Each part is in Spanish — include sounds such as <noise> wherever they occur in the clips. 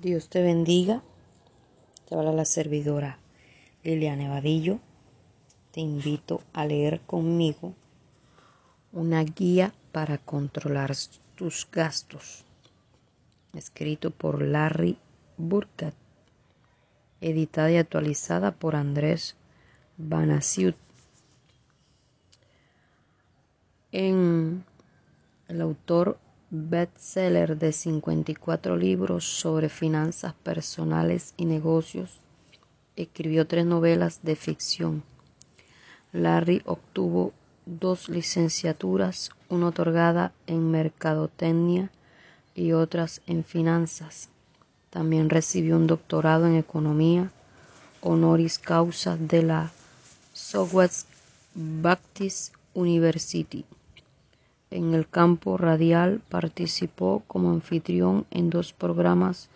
Dios te bendiga. Te habla la servidora Liliana Evadillo. Te invito a leer conmigo una guía para controlar tus gastos, escrito por Larry Burkett, editada y actualizada por Andrés Banasiut. En el autor bestseller de 54 libros sobre finanzas personales y negocios, escribió tres novelas de ficción. Larry obtuvo dos licenciaturas, una otorgada en mercadotecnia y otras en finanzas. También recibió un doctorado en economía honoris causa de la Southwest Baptist University. En el campo radial participó como anfitrión en dos programas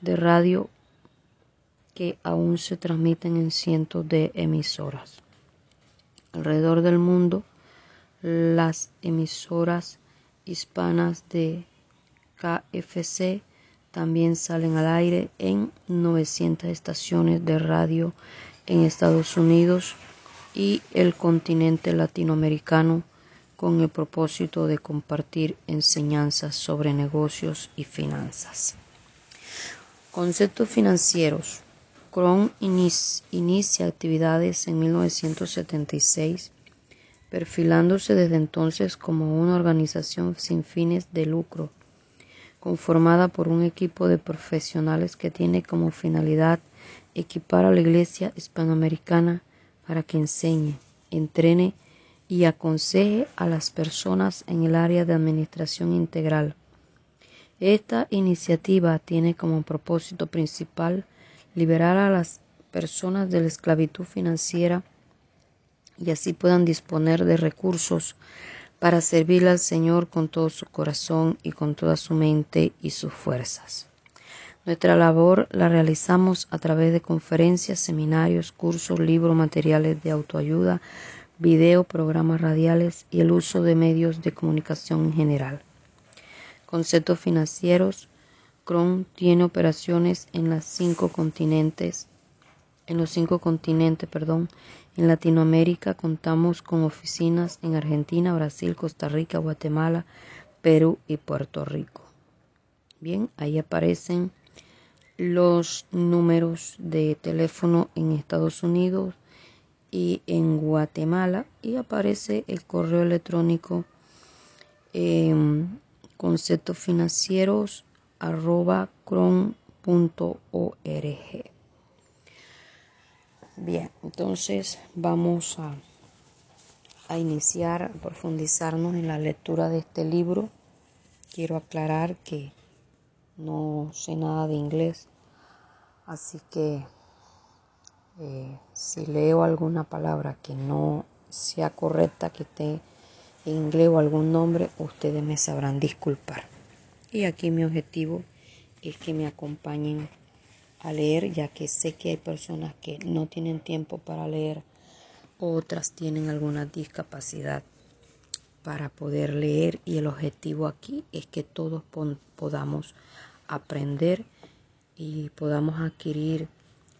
de radio que aún se transmiten en cientos de emisoras. Alrededor del mundo, las emisoras hispanas de KFC también salen al aire en 900 estaciones de radio en Estados Unidos y el continente latinoamericano con el propósito de compartir enseñanzas sobre negocios y finanzas. Conceptos financieros. Cron inicia actividades en 1976, perfilándose desde entonces como una organización sin fines de lucro, conformada por un equipo de profesionales que tiene como finalidad equipar a la Iglesia hispanoamericana para que enseñe, entrene y aconseje a las personas en el área de administración integral. Esta iniciativa tiene como propósito principal liberar a las personas de la esclavitud financiera y así puedan disponer de recursos para servir al Señor con todo su corazón y con toda su mente y sus fuerzas. Nuestra labor la realizamos a través de conferencias, seminarios, cursos, libros, materiales de autoayuda, video, programas radiales y el uso de medios de comunicación en general. Conceptos financieros. Cron tiene operaciones en las cinco continentes. En los cinco continentes, perdón. En Latinoamérica contamos con oficinas en Argentina, Brasil, Costa Rica, Guatemala, Perú y Puerto Rico. Bien, ahí aparecen los números de teléfono en Estados Unidos, y en Guatemala y aparece el correo electrónico eh, conceptos financieros arroba cron.org. Bien, entonces vamos a, a iniciar, a profundizarnos en la lectura de este libro. Quiero aclarar que no sé nada de inglés, así que eh, si leo alguna palabra que no sea correcta, que esté en inglés o algún nombre, ustedes me sabrán disculpar. Y aquí mi objetivo es que me acompañen a leer, ya que sé que hay personas que no tienen tiempo para leer, otras tienen alguna discapacidad para poder leer y el objetivo aquí es que todos podamos aprender y podamos adquirir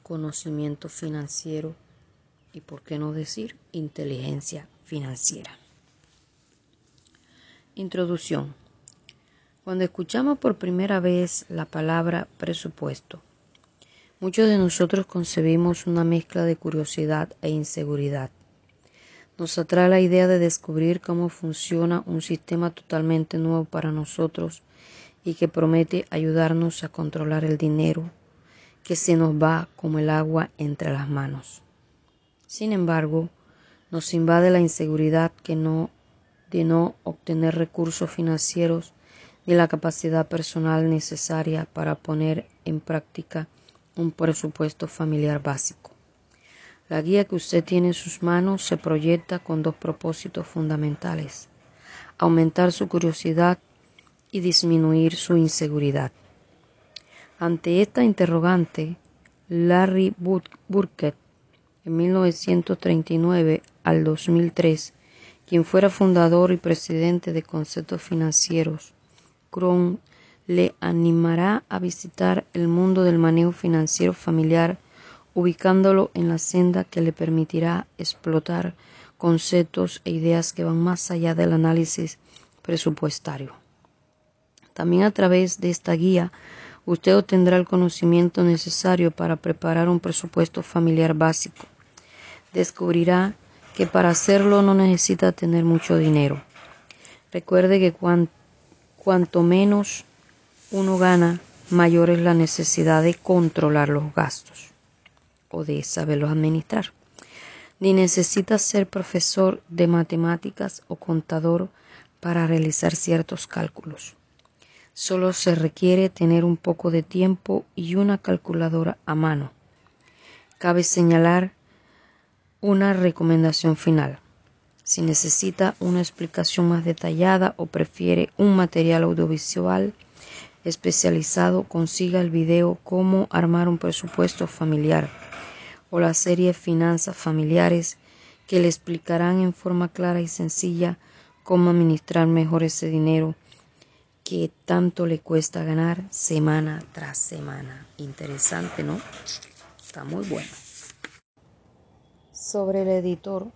conocimiento financiero y, por qué no decir, inteligencia financiera. Introducción. Cuando escuchamos por primera vez la palabra presupuesto, muchos de nosotros concebimos una mezcla de curiosidad e inseguridad. Nos atrae la idea de descubrir cómo funciona un sistema totalmente nuevo para nosotros y que promete ayudarnos a controlar el dinero, que se nos va como el agua entre las manos. Sin embargo, nos invade la inseguridad que no, de no obtener recursos financieros ni la capacidad personal necesaria para poner en práctica un presupuesto familiar básico. La guía que usted tiene en sus manos se proyecta con dos propósitos fundamentales, aumentar su curiosidad y disminuir su inseguridad. Ante esta interrogante, Larry Burkett, en 1939 al 2003, quien fuera fundador y presidente de Conceptos Financieros, Cron le animará a visitar el mundo del manejo financiero familiar, ubicándolo en la senda que le permitirá explotar conceptos e ideas que van más allá del análisis presupuestario. También a través de esta guía, usted obtendrá el conocimiento necesario para preparar un presupuesto familiar básico. Descubrirá que para hacerlo no necesita tener mucho dinero. Recuerde que cuanto menos uno gana, mayor es la necesidad de controlar los gastos o de saberlos administrar. Ni necesita ser profesor de matemáticas o contador para realizar ciertos cálculos. Solo se requiere tener un poco de tiempo y una calculadora a mano. Cabe señalar una recomendación final. Si necesita una explicación más detallada o prefiere un material audiovisual, especializado consiga el video Cómo armar un presupuesto familiar o la serie Finanzas familiares que le explicarán en forma clara y sencilla cómo administrar mejor ese dinero que tanto le cuesta ganar semana tras semana. Interesante, ¿no? Está muy bueno. Sobre el editor,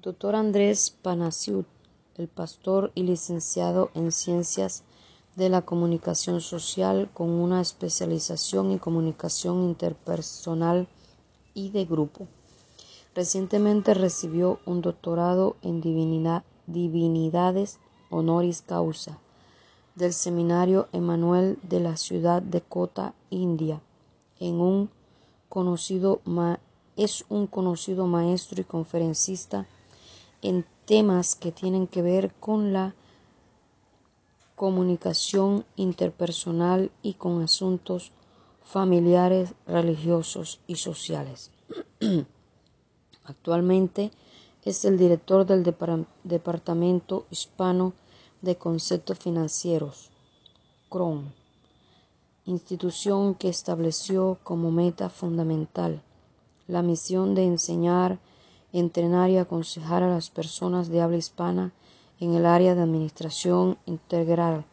doctor Andrés Panasiut, el pastor y licenciado en ciencias de la comunicación social con una especialización en comunicación interpersonal y de grupo. Recientemente recibió un doctorado en divinidades honoris causa del Seminario Emanuel de la ciudad de Kota, India, es un conocido maestro y conferencista en temas que tienen que ver con la comunicación interpersonal y con asuntos familiares, religiosos y sociales. <clears throat> Actualmente es el director del Departamento Hispano de Conceptos Financieros, CRON, institución que estableció como meta fundamental la misión de enseñar, entrenar y aconsejar a las personas de habla hispana en el área de administración integral.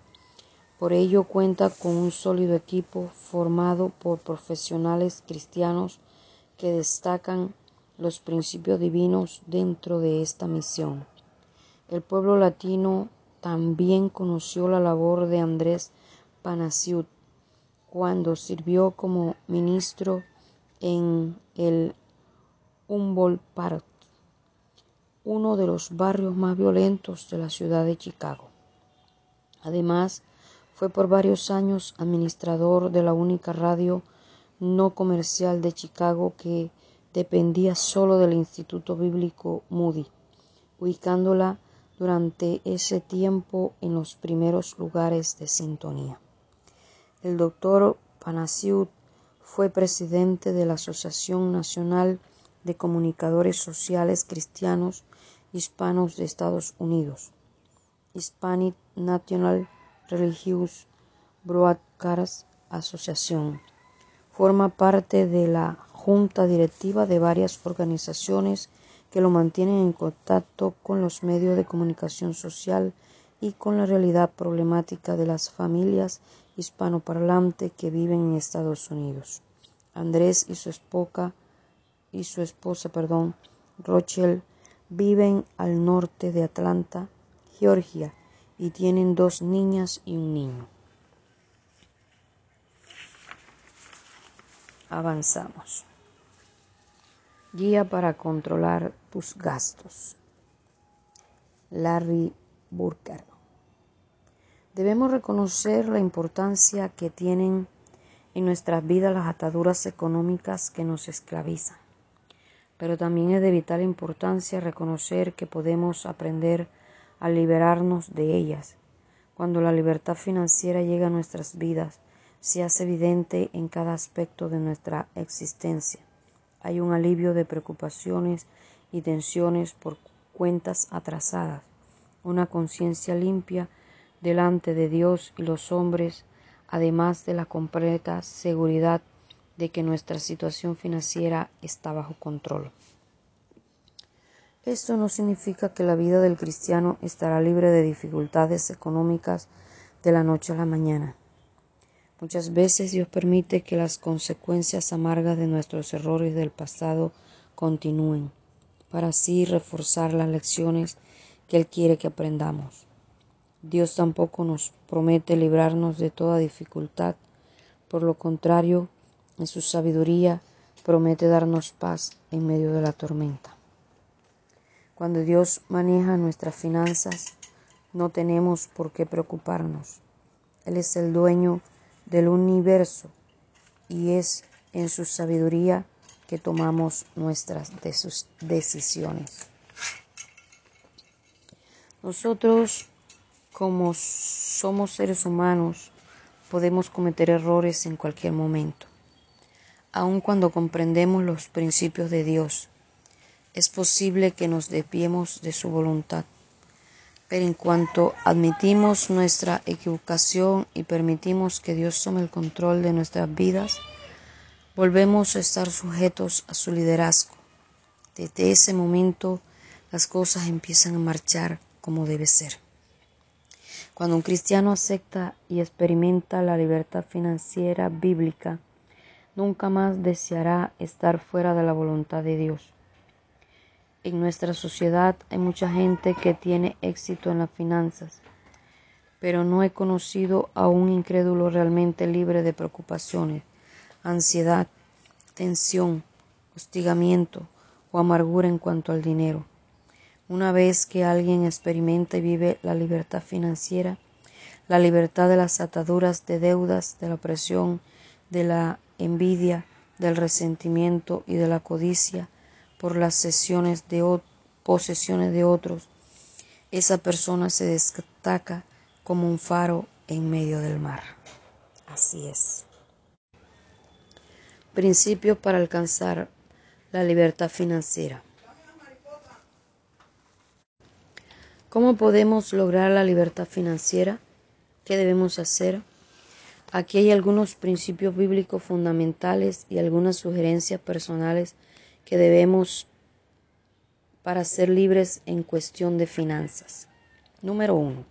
Por ello cuenta con un sólido equipo formado por profesionales cristianos que destacan los principios divinos dentro de esta misión. El pueblo latino también conoció la labor de Andrés Panasiut cuando sirvió como ministro en el Humboldt Park uno de los barrios más violentos de la ciudad de Chicago. Además, fue por varios años administrador de la única radio no comercial de Chicago que dependía solo del Instituto Bíblico Moody, ubicándola durante ese tiempo en los primeros lugares de sintonía. El doctor Panasiut fue presidente de la Asociación Nacional de Comunicadores Sociales Cristianos Hispanos de Estados Unidos, Hispanic National Religious Broadcast Association. Forma parte de la junta directiva de varias organizaciones que lo mantienen en contacto con los medios de comunicación social y con la realidad problemática de las familias hispanoparlantes que viven en Estados Unidos. Andrés y su esposa, y su esposa, perdón, Rochelle Viven al norte de Atlanta, Georgia, y tienen dos niñas y un niño. Avanzamos. Guía para controlar tus gastos. Larry Burker. Debemos reconocer la importancia que tienen en nuestras vidas las ataduras económicas que nos esclavizan pero también es de vital importancia reconocer que podemos aprender a liberarnos de ellas. Cuando la libertad financiera llega a nuestras vidas, se hace evidente en cada aspecto de nuestra existencia. Hay un alivio de preocupaciones y tensiones por cuentas atrasadas, una conciencia limpia delante de Dios y los hombres, además de la completa seguridad de que nuestra situación financiera está bajo control. Esto no significa que la vida del cristiano estará libre de dificultades económicas de la noche a la mañana. Muchas veces Dios permite que las consecuencias amargas de nuestros errores del pasado continúen, para así reforzar las lecciones que Él quiere que aprendamos. Dios tampoco nos promete librarnos de toda dificultad, por lo contrario, en su sabiduría promete darnos paz en medio de la tormenta. Cuando Dios maneja nuestras finanzas, no tenemos por qué preocuparnos. Él es el dueño del universo y es en su sabiduría que tomamos nuestras decisiones. Nosotros, como somos seres humanos, podemos cometer errores en cualquier momento. Aun cuando comprendemos los principios de Dios, es posible que nos desviemos de su voluntad. Pero en cuanto admitimos nuestra equivocación y permitimos que Dios tome el control de nuestras vidas, volvemos a estar sujetos a su liderazgo. Desde ese momento las cosas empiezan a marchar como debe ser. Cuando un cristiano acepta y experimenta la libertad financiera bíblica, nunca más deseará estar fuera de la voluntad de Dios. En nuestra sociedad hay mucha gente que tiene éxito en las finanzas, pero no he conocido a un incrédulo realmente libre de preocupaciones, ansiedad, tensión, hostigamiento o amargura en cuanto al dinero. Una vez que alguien experimenta y vive la libertad financiera, la libertad de las ataduras de deudas, de la opresión, de la envidia, del resentimiento y de la codicia, por las sesiones de posesiones de otros, esa persona se destaca como un faro en medio del mar. Así es. Principios para alcanzar la libertad financiera. ¿Cómo podemos lograr la libertad financiera? ¿Qué debemos hacer? Aquí hay algunos principios bíblicos fundamentales y algunas sugerencias personales que debemos para ser libres en cuestión de finanzas. Número uno.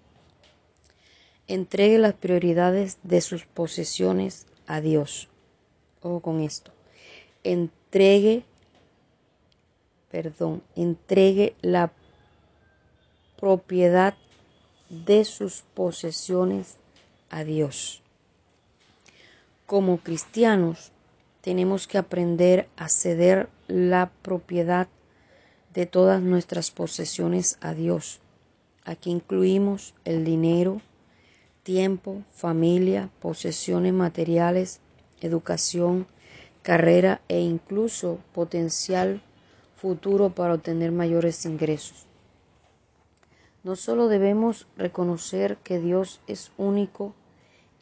Entregue las prioridades de sus posesiones a Dios. Ojo con esto. Entregue, perdón, entregue la propiedad de sus posesiones a Dios. Como cristianos, tenemos que aprender a ceder la propiedad de todas nuestras posesiones a Dios. Aquí incluimos el dinero, tiempo, familia, posesiones materiales, educación, carrera e incluso potencial futuro para obtener mayores ingresos. No solo debemos reconocer que Dios es único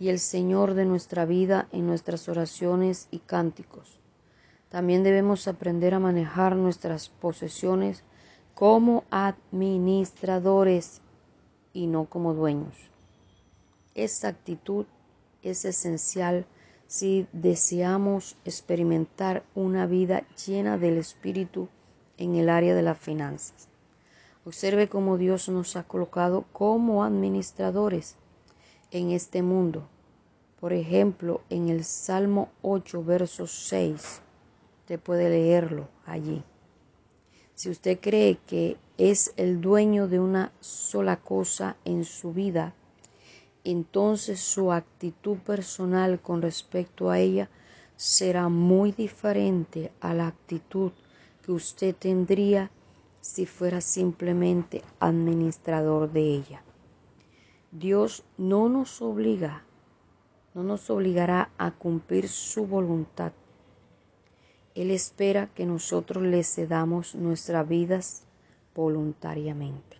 y el Señor de nuestra vida en nuestras oraciones y cánticos. También debemos aprender a manejar nuestras posesiones como administradores y no como dueños. Esta actitud es esencial si deseamos experimentar una vida llena del Espíritu en el área de las finanzas. Observe cómo Dios nos ha colocado como administradores en este mundo. Por ejemplo, en el Salmo 8, verso 6, usted puede leerlo allí. Si usted cree que es el dueño de una sola cosa en su vida, entonces su actitud personal con respecto a ella será muy diferente a la actitud que usted tendría si fuera simplemente administrador de ella. Dios no nos obliga, no nos obligará a cumplir su voluntad. Él espera que nosotros le cedamos nuestras vidas voluntariamente.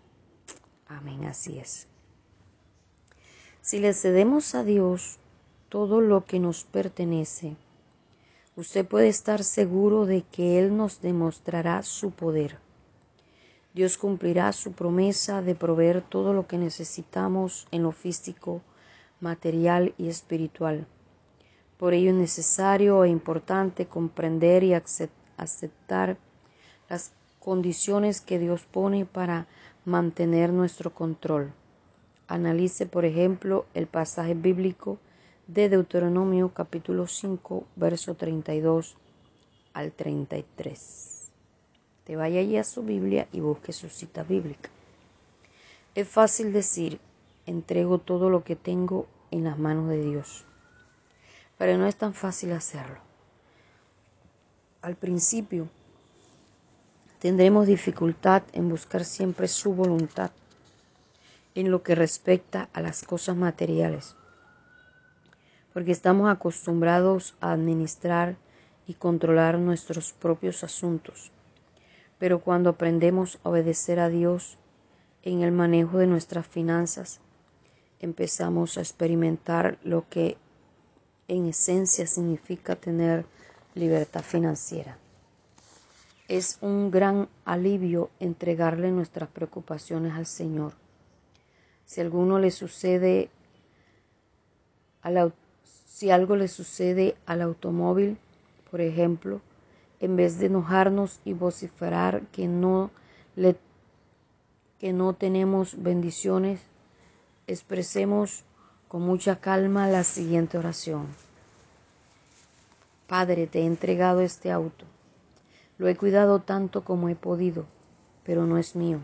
Amén, así es. Si le cedemos a Dios todo lo que nos pertenece, usted puede estar seguro de que Él nos demostrará su poder Dios cumplirá su promesa de proveer todo lo que necesitamos en lo físico, material y espiritual. Por ello es necesario e importante comprender y aceptar las condiciones que Dios pone para mantener nuestro control. Analice, por ejemplo, el pasaje bíblico de Deuteronomio capítulo 5, verso 32 al 33. Te vaya allí a su Biblia y busque su cita bíblica. Es fácil decir, entrego todo lo que tengo en las manos de Dios, pero no es tan fácil hacerlo. Al principio tendremos dificultad en buscar siempre su voluntad en lo que respecta a las cosas materiales, porque estamos acostumbrados a administrar y controlar nuestros propios asuntos. Pero cuando aprendemos a obedecer a Dios en el manejo de nuestras finanzas, empezamos a experimentar lo que en esencia significa tener libertad financiera. Es un gran alivio entregarle nuestras preocupaciones al Señor. Si alguno le sucede si algo le sucede al automóvil, por ejemplo, en vez de enojarnos y vociferar que no le que no tenemos bendiciones, expresemos con mucha calma la siguiente oración. Padre, te he entregado este auto. Lo he cuidado tanto como he podido, pero no es mío.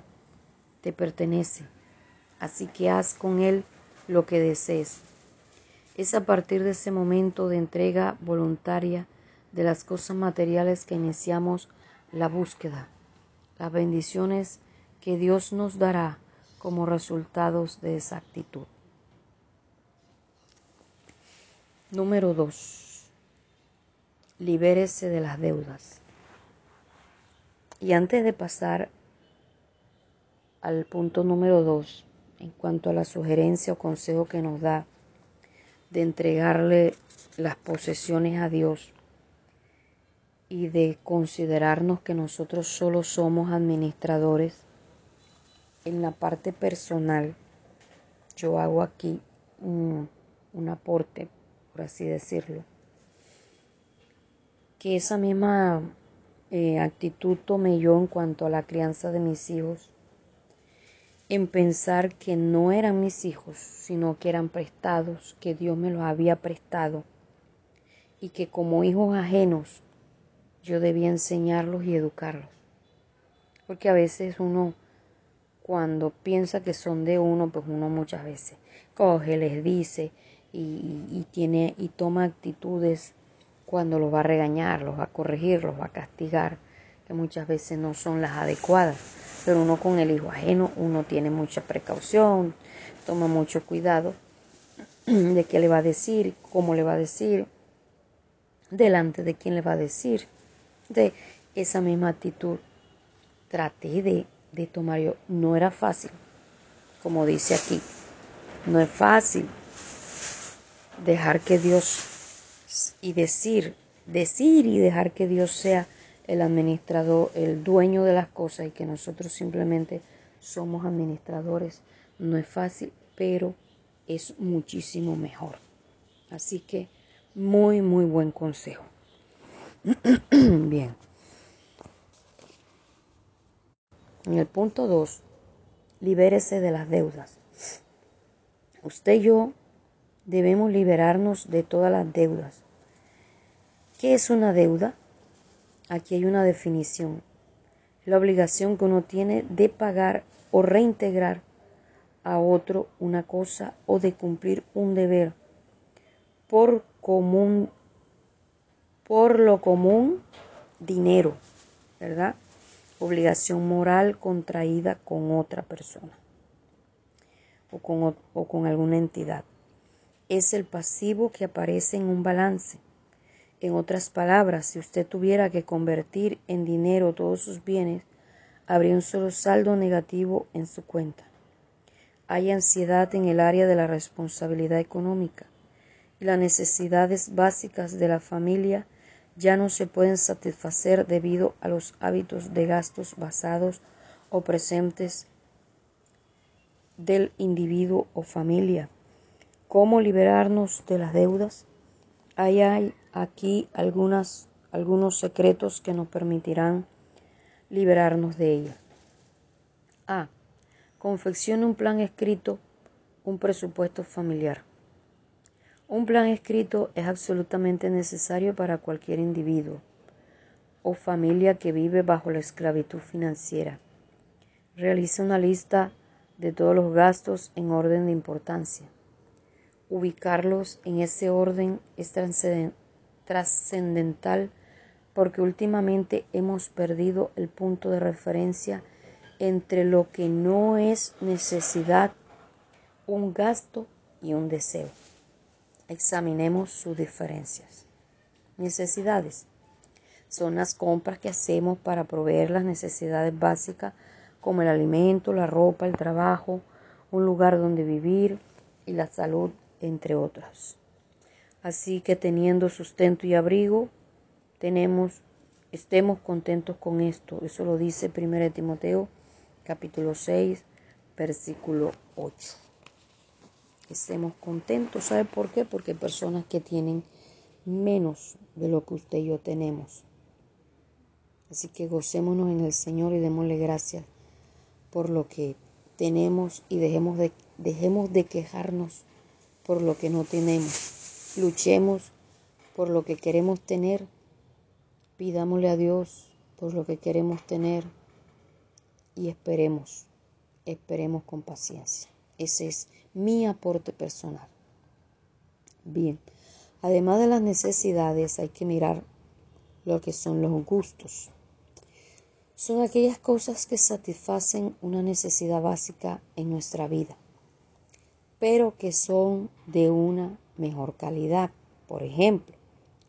Te pertenece. Así que haz con él lo que desees. Es a partir de ese momento de entrega voluntaria de las cosas materiales que iniciamos la búsqueda, las bendiciones que Dios nos dará como resultados de esa actitud. Número 2 libérese de las deudas. Y antes de pasar al punto número dos, en cuanto a la sugerencia o consejo que nos da de entregarle las posesiones a Dios y de considerarnos que nosotros solo somos administradores, en la parte personal yo hago aquí un, aporte, por así decirlo que esa misma eh, actitud tomé yo en cuanto a la crianza de mis hijos, en pensar que no eran mis hijos, sino que eran prestados, que Dios me los había prestado, y que como hijos ajenos yo debía enseñarlos y educarlos. Porque a veces uno, cuando piensa que son de uno, pues uno muchas veces coge, les dice y, y tiene y toma actitudes cuando los va a regañar, los va a corregir, los va a castigar, que muchas veces no son las adecuadas. Pero uno con el hijo ajeno, uno tiene mucha precaución, toma mucho cuidado <clears throat> de qué le va a decir, cómo le va a decir, delante de quién le va a decir. De esa misma actitud traté de, de tomar yo. No era fácil, como dice aquí. No es fácil dejar que Dios y decir, decir y dejar que Dios sea el administrador, el dueño de las cosas y que nosotros simplemente somos administradores. No es fácil, pero es muchísimo mejor. Así que muy, muy buen consejo. <clears throat> Bien. En el punto 2, libérese de las deudas. Usted y yo debemos liberarnos de todas las deudas. ¿Qué es una deuda? Aquí hay una definición. La obligación que uno tiene de pagar o reintegrar a otro una cosa o de cumplir un deber por común por lo común dinero, ¿verdad? Obligación moral contraída con otra persona o con, o con alguna entidad es el pasivo que aparece en un balance. En otras palabras, si usted tuviera que convertir en dinero todos sus bienes, habría un solo saldo negativo en su cuenta. Hay ansiedad en el área de la responsabilidad económica y las necesidades básicas de la familia ya no se pueden satisfacer debido a los hábitos de gastos basados o presentes del individuo o familia cómo liberarnos de las deudas. Hay, aquí algunas, algunos secretos que nos permitirán liberarnos de ellas. A. Confeccione un plan escrito, un presupuesto familiar. Un plan escrito es absolutamente necesario para cualquier individuo o familia que vive bajo la esclavitud financiera. Realiza una lista de todos los gastos en orden de importancia. Ubicarlos en ese orden es trascendental porque últimamente hemos perdido el punto de referencia entre lo que no es necesidad, un gasto y un deseo. Examinemos sus diferencias. Necesidades. Son las compras que hacemos para proveer las necesidades básicas como el alimento, la ropa, el trabajo, un lugar donde vivir y la salud, entre otras. Así que teniendo sustento y abrigo, tenemos, estemos contentos con esto. Eso lo dice 1 Timoteo capítulo 6, versículo 8. Estemos contentos. ¿Sabe por qué? Porque hay personas que tienen menos de lo que usted y yo tenemos. Así que gocémonos en el Señor y démosle gracias por lo que tenemos y dejemos de, dejemos de quejarnos por lo que no tenemos. Luchemos por lo que queremos tener. Pidámosle a Dios por lo que queremos tener y esperemos, esperemos con paciencia. Ese es mi aporte personal. Bien, además de las necesidades hay que mirar lo que son los gustos. Son aquellas cosas que satisfacen una necesidad básica en nuestra vida, pero que son de una mejor calidad. Por ejemplo,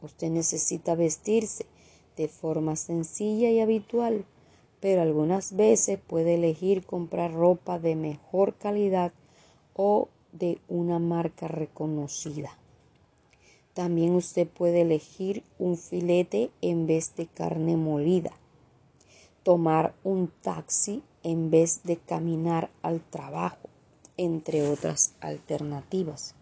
usted necesita vestirse de forma sencilla y habitual, pero algunas veces puede elegir comprar ropa de mejor calidad o de una marca reconocida. También usted puede elegir un filete en vez de carne molida, tomar un taxi en vez de caminar al trabajo, entre otras alternativas.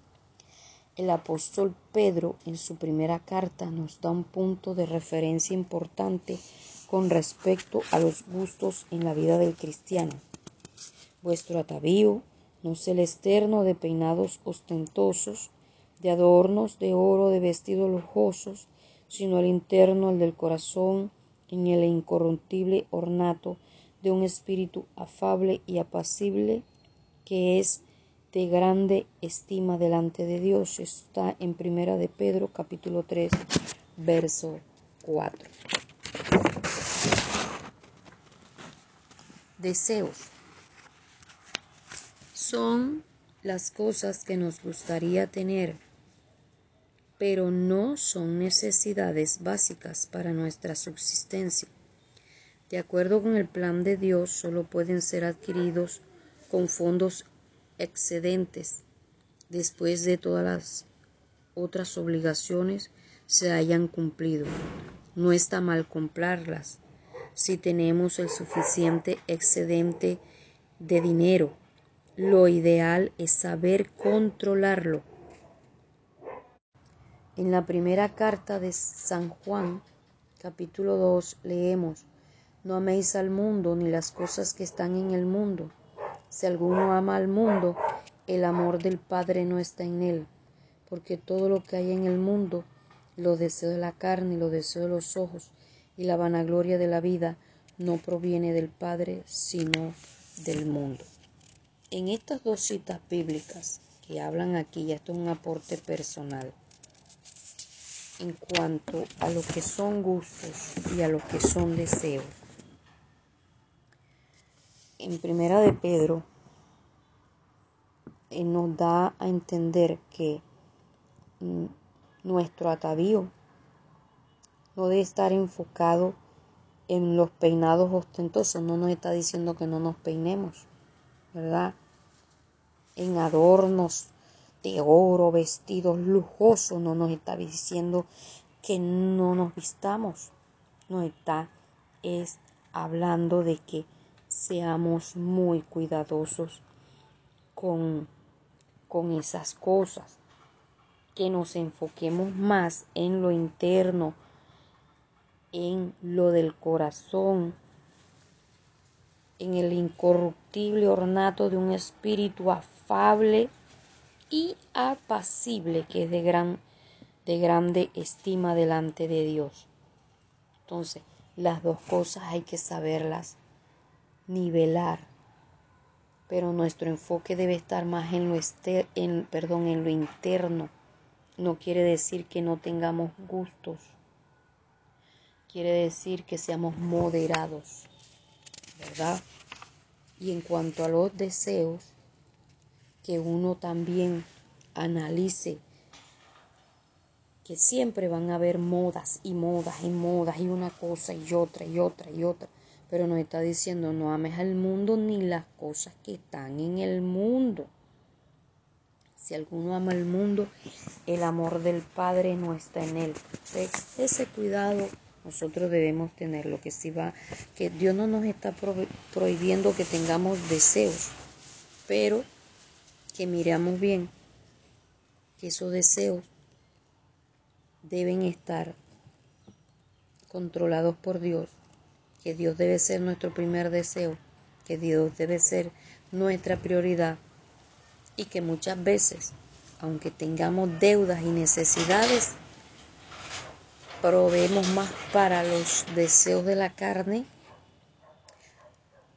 El apóstol Pedro en su primera carta nos da un punto de referencia importante con respecto a los gustos en la vida del cristiano. Vuestro atavío no es el externo de peinados ostentosos, de adornos de oro, de vestidos lujosos, sino el interno, el del corazón, en el incorruptible ornato de un espíritu afable y apacible, que es de grande estima delante de Dios. Está en Primera de Pedro, capítulo 3, verso 4. Deseos. Son las cosas que nos gustaría tener, pero no son necesidades básicas para nuestra subsistencia. De acuerdo con el plan de Dios, solo pueden ser adquiridos con fondos excedentes después de todas las otras obligaciones se hayan cumplido. No está mal comprarlas, si tenemos el suficiente excedente de dinero. Lo ideal es saber controlarlo. En la primera carta de San Juan, capítulo 2, leemos, No améis al mundo ni las cosas que están en el mundo. Si alguno ama al mundo, el amor del Padre no está en él, porque todo lo que hay en el mundo, lo deseo de la carne y lo deseo de los ojos, y la vanagloria de la vida no proviene del Padre, sino del mundo. En estas dos citas bíblicas que hablan aquí, ya esto es un aporte personal, en cuanto a lo que son gustos y a lo que son deseos. En primera de Pedro eh, nos da a entender que mm, nuestro atavío no debe estar enfocado en los peinados ostentosos. No nos está diciendo que no nos peinemos, ¿verdad? En adornos de oro, vestidos lujosos, no nos está diciendo que no nos vistamos. Nos está es hablando de que seamos muy cuidadosos con, con esas cosas, que nos enfoquemos más en lo interno, en lo del corazón, en el incorruptible ornato de un espíritu afable y apacible, que es de, gran, de grande estima delante de Dios. Entonces, las dos cosas hay que saberlas nivelar, pero nuestro enfoque debe estar más en lo, en, perdón, en lo interno. No quiere decir que no tengamos gustos, quiere decir que seamos moderados, ¿verdad? Y en cuanto a los deseos, que uno también analice que siempre van a haber modas y modas y modas y una cosa y otra y otra y otra. Pero nos está diciendo no ames al mundo ni las cosas que están en el mundo. Si alguno ama el mundo, el amor del Padre no está en él. ese cuidado nosotros debemos tener. Lo que sí va, que Dios no nos está prohibiendo que tengamos deseos, pero que miremos bien que esos deseos deben estar controlados por Dios, que Dios debe ser nuestro primer deseo, que Dios debe ser nuestra prioridad y que muchas veces, aunque tengamos deudas y necesidades, proveemos más para los deseos de la carne,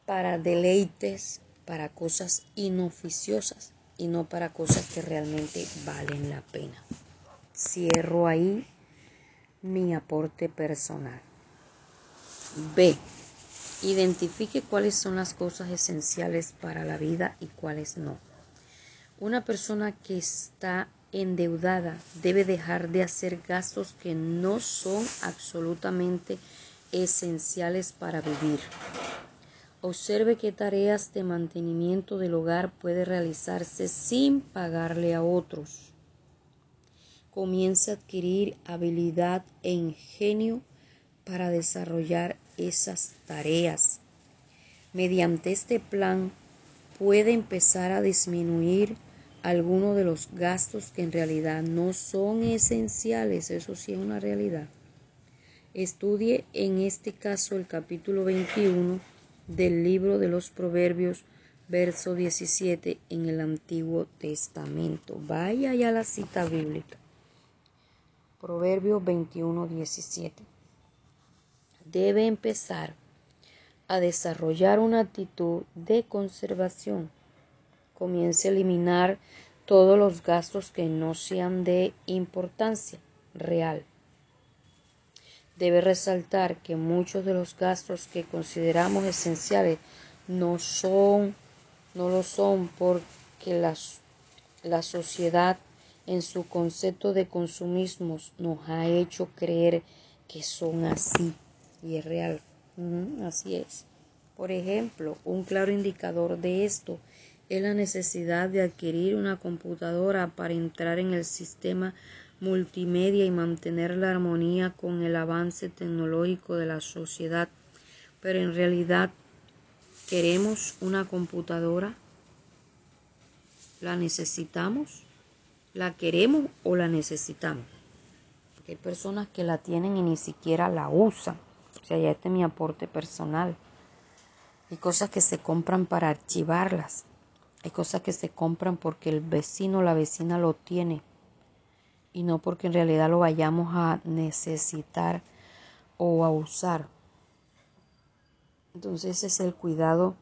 para deleites, para cosas inoficiosas y no para cosas que realmente valen la pena. Cierro ahí mi aporte personal. B. Identifique cuáles son las cosas esenciales para la vida y cuáles no. Una persona que está endeudada debe dejar de hacer gastos que no son absolutamente esenciales para vivir. Observe qué tareas de mantenimiento del hogar puede realizarse sin pagarle a otros. Comience a adquirir habilidad e ingenio para desarrollar esas tareas. Mediante este plan puede empezar a disminuir algunos de los gastos que en realidad no son esenciales, eso sí es una realidad. Estudie en este caso el capítulo 21 del libro de los Proverbios, verso 17 en el Antiguo Testamento. Vaya ya la cita bíblica. Proverbios 21, 17. Debe empezar a desarrollar una actitud de conservación. Comience a eliminar todos los gastos que no sean de importancia real Debe resaltar que muchos de los gastos que consideramos esenciales no son, no lo son porque la sociedad en su concepto de consumismo nos ha hecho creer que son así y es real. así es. Por ejemplo, un claro indicador de esto es la necesidad de adquirir una computadora para entrar en el sistema multimedia y mantener la armonía con el avance tecnológico de la sociedad. Pero en realidad, ¿queremos una computadora? ¿La necesitamos? ¿La queremos o la necesitamos? Hay personas que la tienen y ni siquiera la usan. O sea, ya este es mi aporte personal. Hay cosas que se compran para archivarlas. Hay cosas que se compran porque el vecino o la vecina lo tiene y no porque en realidad lo vayamos a necesitar o a usar. Entonces ese es el cuidado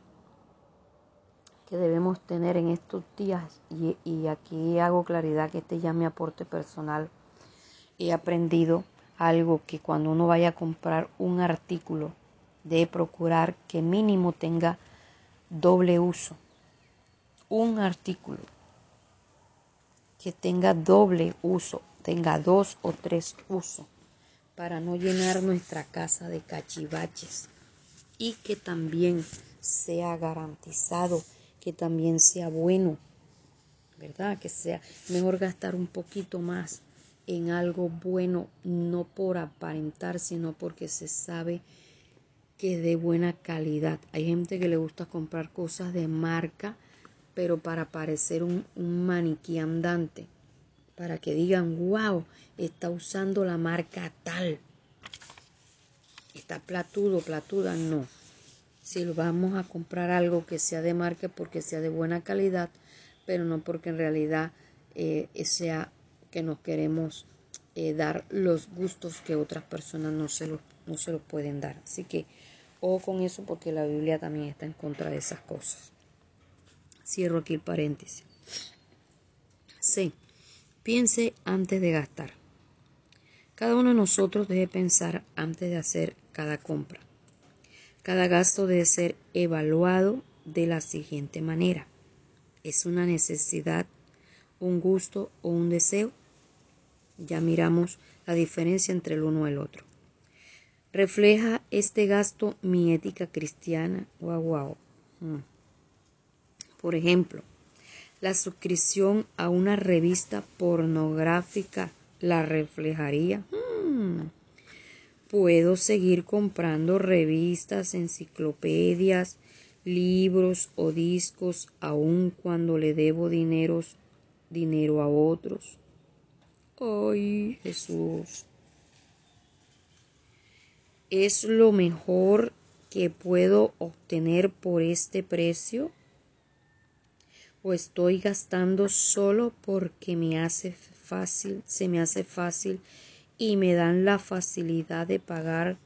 que debemos tener en estos días y, y aquí hago claridad que este ya mi aporte personal. He aprendido algo que cuando uno vaya a comprar un artículo debe procurar que mínimo tenga doble uso. Un artículo que tenga doble uso, tenga dos o tres usos, para no llenar nuestra casa de cachivaches y que también sea garantizado, que también sea bueno, ¿verdad? Que sea mejor gastar un poquito más en algo bueno, no por aparentar, sino porque se sabe que es de buena calidad. Hay gente que le gusta comprar cosas de marca, pero para parecer un, maniquí andante, para que digan, wow, está usando la marca tal. Está platudo, platuda, no. Si vamos a comprar algo que sea de marca porque sea de buena calidad, pero no porque en realidad eh, sea que nos queremos eh, dar los gustos que otras personas no se, los, no se los pueden dar. Así que ojo con eso porque la Biblia también está en contra de esas cosas. Cierro aquí el paréntesis. C. Piense antes de gastar. Cada uno de nosotros debe pensar antes de hacer cada compra. Cada gasto debe ser evaluado de la siguiente manera. ¿Es una necesidad, un gusto o un deseo? Ya miramos la diferencia entre el uno y el otro. ¿Refleja este gasto mi ética cristiana? Wow, wow. Hmm. Por ejemplo, la suscripción a una revista pornográfica la reflejaría. Hmm. Puedo seguir comprando revistas, enciclopedias, libros o discos aun cuando le debo dinero a otros. Ay, Jesús. ¿Es lo mejor que puedo obtener por este precio? ¿O estoy gastando solo porque me hace fácil, se me hace fácil y me dan la facilidad de pagar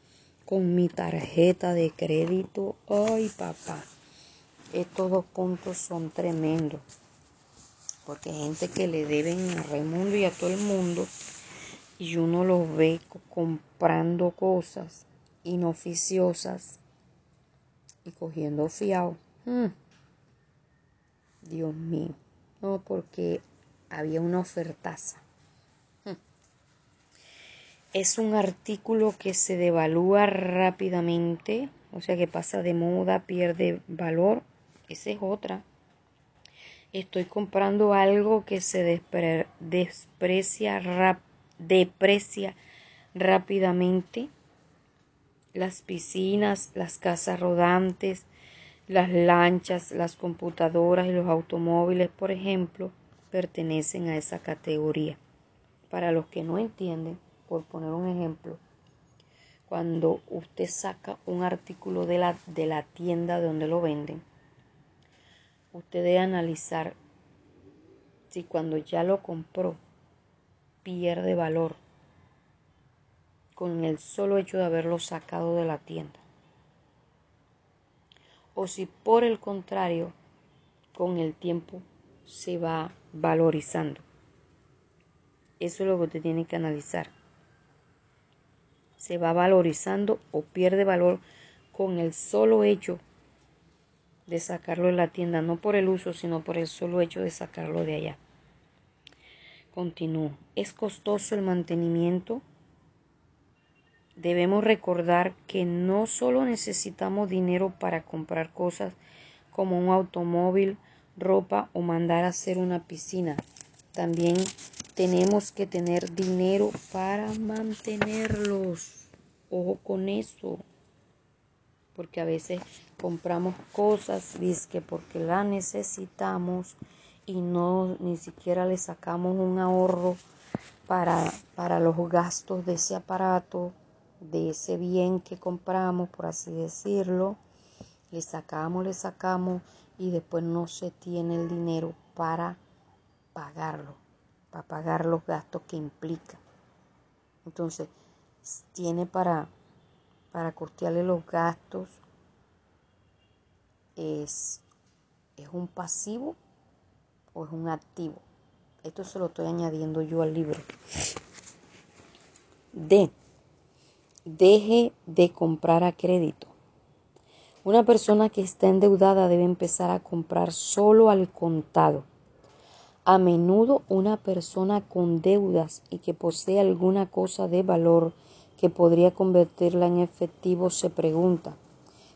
con mi tarjeta de crédito? Ay, papá. Estos dos puntos son tremendos. Porque gente que le deben a Raimundo y a todo el mundo y uno los ve comprando cosas inoficiosas y cogiendo fiado. Hmm. Dios mío. No, porque había una ofertaza. Hmm. Es un artículo que se devalúa rápidamente, o sea que pasa de moda, pierde valor. Esa es otra. Estoy comprando algo que se desprecia, deprecia rápidamente las piscinas, las casas rodantes, las lanchas, las computadoras y los automóviles, por ejemplo, pertenecen a esa categoría. Para los que no entienden, por poner un ejemplo, cuando usted saca un artículo de la, de la tienda donde lo venden, usted debe analizar si cuando ya lo compró pierde valor con el solo hecho de haberlo sacado de la tienda. O si por el contrario, con el tiempo se va valorizando. Eso es lo que usted tiene que analizar. Se va valorizando o pierde valor con el solo hecho de sacarlo de la tienda, no por el uso, sino por el solo hecho de sacarlo de allá. Continúo. Es costoso el mantenimiento Debemos recordar que no solo necesitamos dinero para comprar cosas como un automóvil, ropa o mandar a hacer una piscina. También tenemos que tener dinero para mantenerlos. Ojo con eso. Porque a veces compramos cosas, que porque las necesitamos y no ni siquiera le sacamos un ahorro para, para los gastos de ese aparato de ese bien que compramos, por así decirlo, le sacamos, le sacamos y después no se tiene el dinero para pagarlo, para pagar los gastos que implica. Entonces, tiene para, para costearle los gastos, es, es un pasivo o es un activo. Esto se lo estoy añadiendo yo al libro. D deje de comprar a crédito. Una persona que está endeudada debe empezar a comprar solo al contado. A menudo una persona con deudas y que posee alguna cosa de valor que podría convertirla en efectivo se pregunta,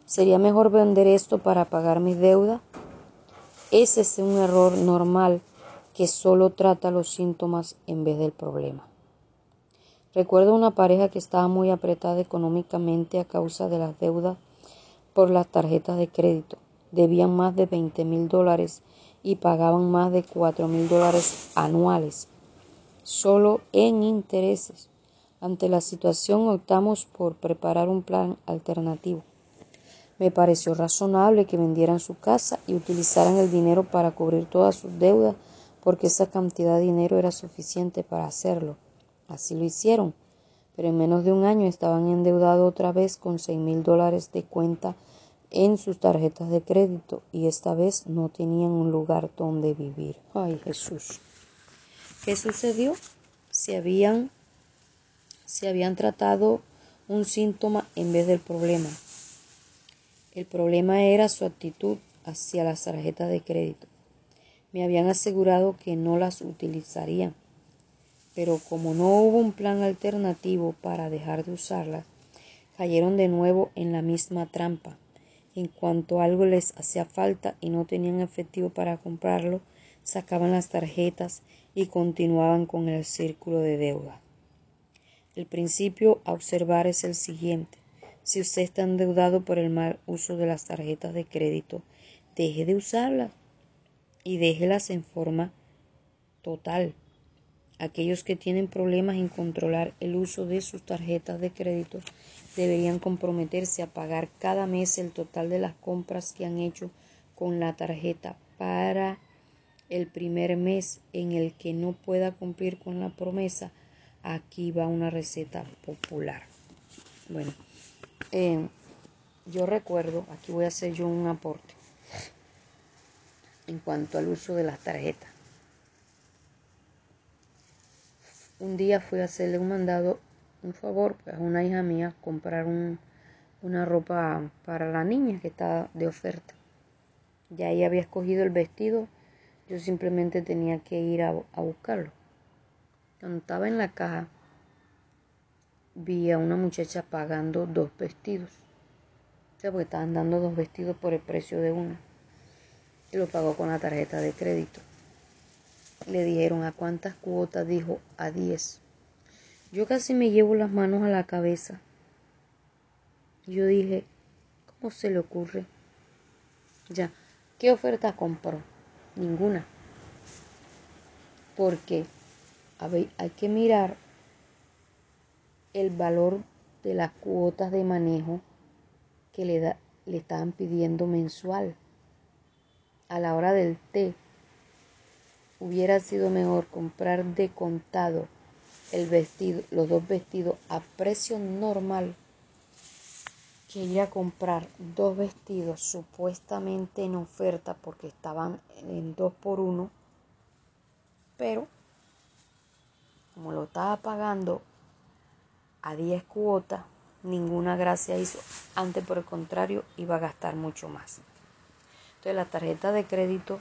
¿sería mejor vender esto para pagar mis deudas? Ese es un error normal que solo trata los síntomas en vez del problema. Recuerdo una pareja que estaba muy apretada económicamente a causa de las deudas por las tarjetas de crédito. Debían más de 20 mil dólares y pagaban más de 4 mil dólares anuales, solo en intereses. Ante la situación optamos por preparar un plan alternativo. Me pareció razonable que vendieran su casa y utilizaran el dinero para cubrir todas sus deudas porque esa cantidad de dinero era suficiente para hacerlo. Así lo hicieron, pero en menos de un año estaban endeudados otra vez con seis mil dólares de cuenta en sus tarjetas de crédito y esta vez no tenían un lugar donde vivir. Ay Jesús. ¿Qué sucedió? Se habían, se habían tratado un síntoma en vez del problema. El problema era su actitud hacia las tarjetas de crédito. Me habían asegurado que no las utilizarían, pero como no hubo un plan alternativo para dejar de usarlas, cayeron de nuevo en la misma trampa. En cuanto algo les hacía falta y no tenían efectivo para comprarlo, sacaban las tarjetas y continuaban con el círculo de deuda. El principio a observar es el siguiente. Si usted está endeudado por el mal uso de las tarjetas de crédito, deje de usarlas y déjelas en forma total. Aquellos que tienen problemas en controlar el uso de sus tarjetas de crédito deberían comprometerse a pagar cada mes el total de las compras que han hecho con la tarjeta para el primer mes en el que no pueda cumplir con la promesa. Aquí va una receta popular. Bueno, eh, yo recuerdo, aquí voy a hacer yo un aporte en cuanto al uso de las tarjetas. Un día fui a hacerle un mandado, un favor pues, a una hija mía, comprar una ropa para la niña que estaba de oferta. Ya ella había escogido el vestido, yo simplemente tenía que ir a, a buscarlo. Cuando estaba en la caja, vi a una muchacha pagando dos vestidos. O sea, porque estaban dando dos vestidos por el precio de uno. Y lo pagó con la tarjeta de crédito. Le dijeron a cuántas cuotas, dijo a diez. Yo casi me llevo las manos a la cabeza. Yo dije, ¿cómo se le ocurre? Ya, ¿qué oferta compró? Ninguna. Porque hay que mirar el valor de las cuotas de manejo que le, da, le estaban pidiendo mensual. A la hora del té, hubiera sido mejor comprar de contado el vestido, los dos vestidos a precio normal que ir a comprar dos vestidos supuestamente en oferta porque estaban en dos por uno, pero como lo estaba pagando a 10 cuotas, ninguna gracia hizo. Antes, por el contrario, iba a gastar mucho más. Entonces, las tarjetas de crédito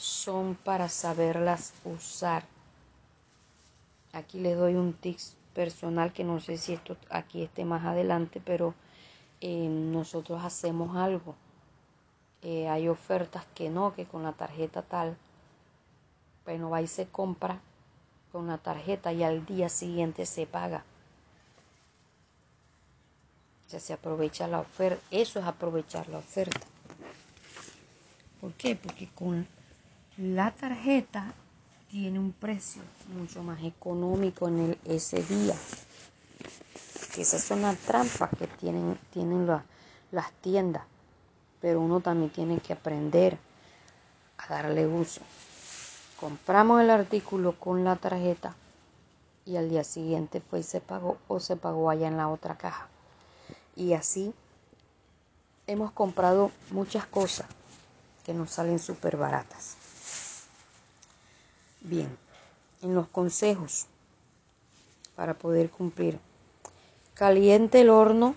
son para saberlas usar. Aquí les doy un tips personal que no sé si esto aquí esté más adelante, pero eh, nosotros hacemos algo. Eh, hay ofertas que no, que con la tarjeta tal, pero va y se compra con la tarjeta y al día siguiente se paga se aprovecha la oferta. Eso es aprovechar la oferta. ¿Por qué? Porque con la tarjeta tiene un precio mucho más económico en el, ese día. Esa es una trampa que tienen, tienen las tiendas. Pero uno también tiene que aprender a darle uso. Compramos el artículo con la tarjeta y al día siguiente fue y se pagó o se pagó allá en la otra caja y así hemos comprado muchas cosas que nos salen súper baratas. Bien, en los consejos para poder cumplir. Caliente el horno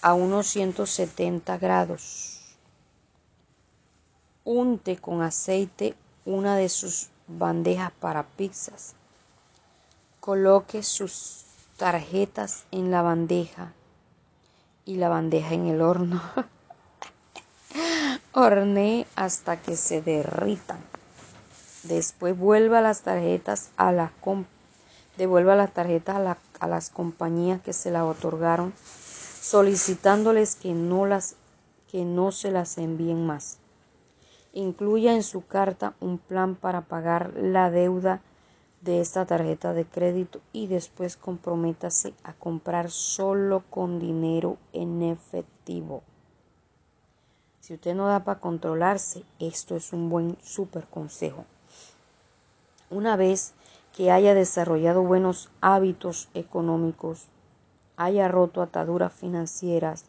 a unos 170 grados. Unte con aceite una de sus bandejas para pizzas. Coloque sus tarjetas en la bandeja y la bandeja en el horno. <laughs> Horné hasta que se derritan. Después vuelva las tarjetas a devuelva las tarjetas a, a las compañías que se las otorgaron, solicitándoles que no las que no se las envíen más. Incluya en su carta un plan para pagar la deuda de esta tarjeta de crédito y después comprométase a comprar solo con dinero en efectivo. Si usted no da para controlarse, esto es un buen super consejo. Una vez que haya desarrollado buenos hábitos económicos, haya roto ataduras financieras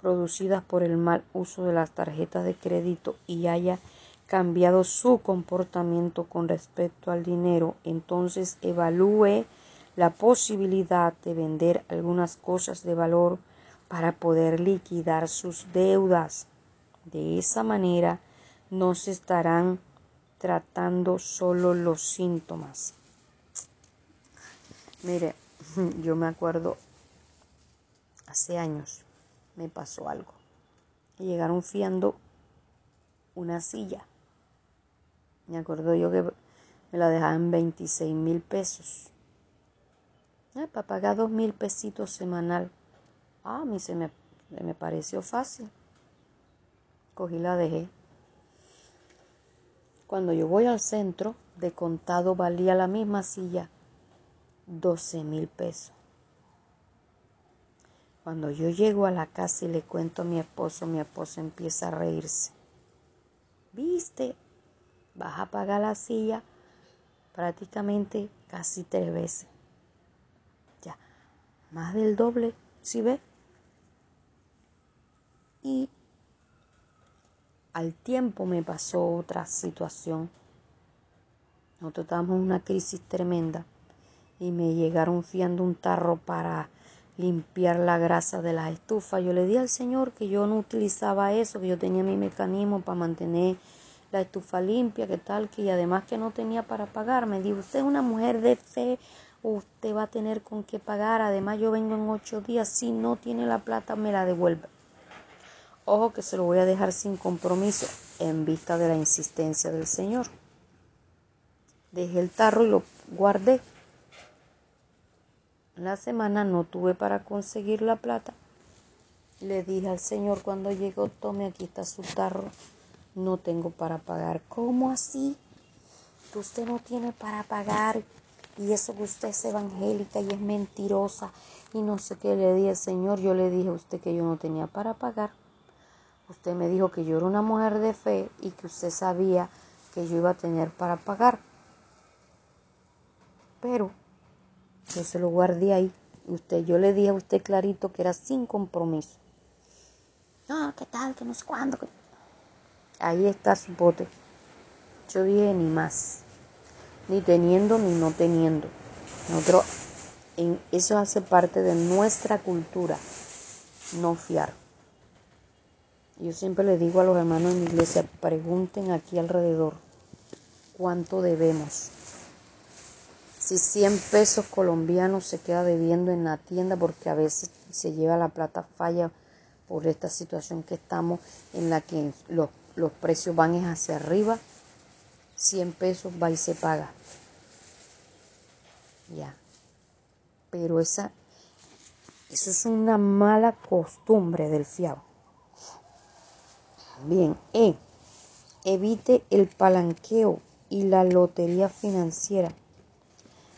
producidas por el mal uso de las tarjetas de crédito y haya cambiado su comportamiento con respecto al dinero, entonces evalúe la posibilidad de vender algunas cosas de valor para poder liquidar sus deudas. De esa manera no se estarán tratando solo los síntomas. Mire, <laughs> yo me acuerdo hace años me pasó algo. Llegaron fiando una silla. Me acuerdo yo que me la dejaban 26 mil pesos. Para pagar dos mil pesitos semanal. Ah, a mí se me, me pareció fácil. Cogí la dejé. Cuando yo voy al centro, de contado valía la misma silla 12 mil pesos. Cuando yo llego a la casa y le cuento a mi esposo, mi esposo empieza a reírse. ¿Viste? Vas a pagar la silla prácticamente casi tres veces. Ya, más del doble, ¿sí ve? Y al tiempo me pasó otra situación. Nosotros estábamos en una crisis tremenda y me llegaron fiando un tarro para limpiar la grasa de las estufas. Yo le di al Señor que yo no utilizaba eso, que yo tenía mi mecanismo para mantener la estufa limpia, que tal, que y además que no tenía para pagar. Me dijo, usted es una mujer de fe, usted va a tener con qué pagar. Además yo vengo en ocho días, si no tiene la plata me la devuelve. Ojo que se lo voy a dejar sin compromiso en vista de la insistencia del Señor. Dejé el tarro y lo guardé. La semana no tuve para conseguir la plata. Le dije al Señor cuando llegó, tome aquí está su tarro. No tengo para pagar. ¿Cómo así? Que usted no tiene para pagar. Y eso que usted es evangélica y es mentirosa. Y no sé qué le dije, Señor. Yo le dije a usted que yo no tenía para pagar. Usted me dijo que yo era una mujer de fe y que usted sabía que yo iba a tener para pagar. Pero yo se lo guardé ahí. Usted, yo le dije a usted clarito que era sin compromiso. No, ¿qué tal? Que no sé cuándo. Ahí está su bote. Yo dije ni más. Ni teniendo ni no teniendo. Nosotros, en, eso hace parte de nuestra cultura. No fiar. Yo siempre le digo a los hermanos en la iglesia, pregunten aquí alrededor cuánto debemos. Si 100 pesos colombianos se queda debiendo en la tienda porque a veces se lleva la plata falla por esta situación que estamos en la que los, los precios van hacia arriba, 100 pesos va y se paga. Ya. Pero esa, eso es una mala costumbre del fiado. Bien, E. Evite el palanqueo y la lotería financiera.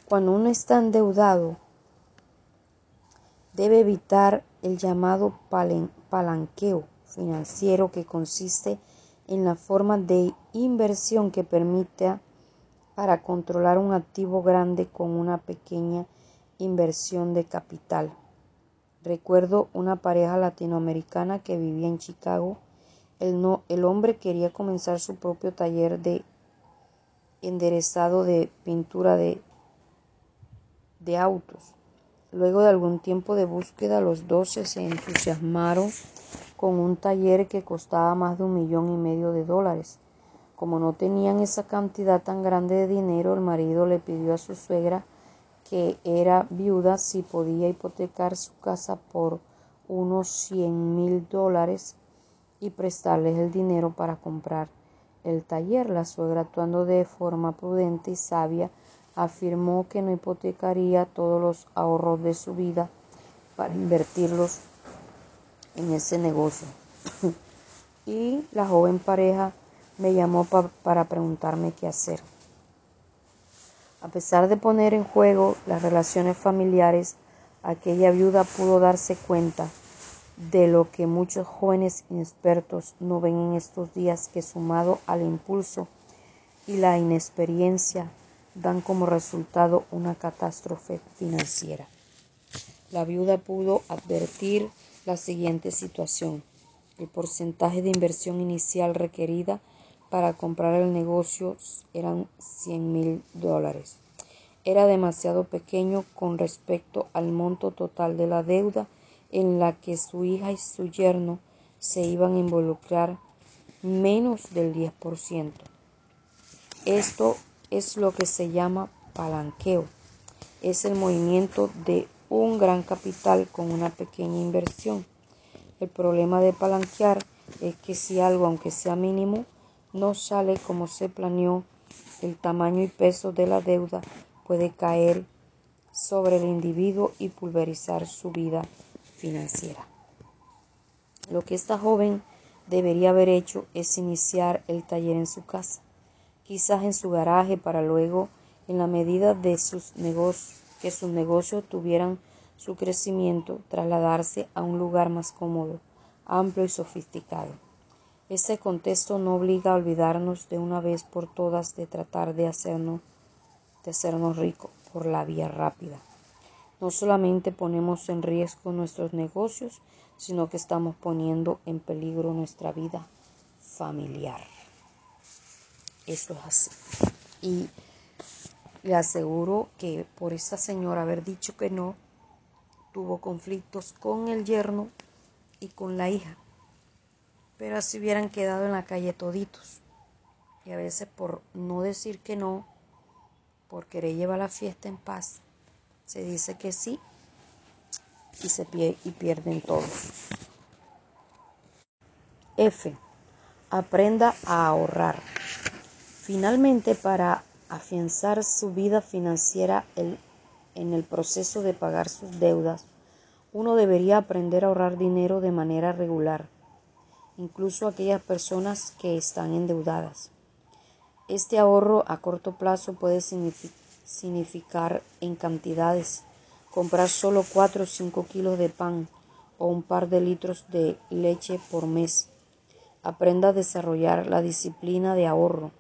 Cuando uno está endeudado, debe evitar el llamado palanqueo financiero que consiste en la forma de inversión que permite para controlar un activo grande con una pequeña inversión de capital. Recuerdo una pareja latinoamericana que vivía en Chicago el, hombre quería comenzar su propio taller de enderezado de pintura de, de autos. Luego de algún tiempo de búsqueda, los dos se entusiasmaron con un taller que costaba más de un millón y medio de dólares. Como no tenían esa cantidad tan grande de dinero, el marido le pidió a su suegra, que era viuda, si podía hipotecar su casa por unos cien mil dólares y prestarles el dinero para comprar el taller. La suegra, actuando de forma prudente y sabia, afirmó que no hipotecaría todos los ahorros de su vida para invertirlos en ese negocio. <clears throat> y la joven pareja me llamó para preguntarme qué hacer. A pesar de poner en juego las relaciones familiares, aquella viuda pudo darse cuenta de lo que muchos jóvenes inexpertos no ven en estos días que sumado al impulso y la inexperiencia dan como resultado una catástrofe financiera. La viuda pudo advertir la siguiente situación. El porcentaje de inversión inicial requerida para comprar el negocio eran 100 mil dólares. Era demasiado pequeño con respecto al monto total de la deuda en la que su hija y su yerno se iban a involucrar menos del 10%. Esto es lo que se llama palanqueo. Es el movimiento de un gran capital con una pequeña inversión. El problema de palanquear es que si algo, aunque sea mínimo, no sale como se planeó, el tamaño y peso de la deuda puede caer sobre el individuo y pulverizar su vida financiera. Lo que esta joven debería haber hecho es iniciar el taller en su casa, quizás en su garaje para luego, en la medida de sus que sus negocios tuvieran su crecimiento, trasladarse a un lugar más cómodo, amplio y sofisticado. Este contexto no obliga a olvidarnos de una vez por todas de tratar de hacernos, de hacernos ricos por la vía rápida. No solamente ponemos en riesgo nuestros negocios, sino que estamos poniendo en peligro nuestra vida familiar. Eso es así. Y le aseguro que por esta señora haber dicho que no, tuvo conflictos con el yerno y con la hija. Pero así hubieran quedado en la calle toditos. Y a veces por no decir que no, por querer llevar la fiesta en paz, se dice que sí y se pierden todos. F. Aprenda a ahorrar. Finalmente, para afianzar su vida financiera en el proceso de pagar sus deudas, uno debería aprender a ahorrar dinero de manera regular, incluso aquellas personas que están endeudadas. Este ahorro a corto plazo puede significar en cantidades comprar solo 4 o 5 kilos de pan o un par de litros de leche por mes. Aprenda a desarrollar la disciplina de ahorro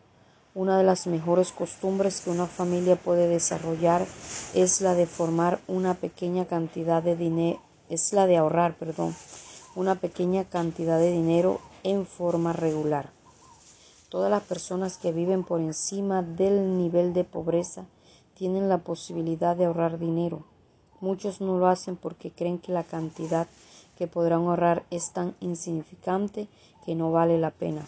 una de las mejores costumbres que una familia puede desarrollar es la de formar una pequeña cantidad de dinero, es la de ahorrar, perdón, una pequeña cantidad de dinero en forma regular. Todas las personas que viven por encima del nivel de pobreza tienen la posibilidad de ahorrar dinero. Muchos no lo hacen porque creen que la cantidad que podrán ahorrar es tan insignificante que no vale la pena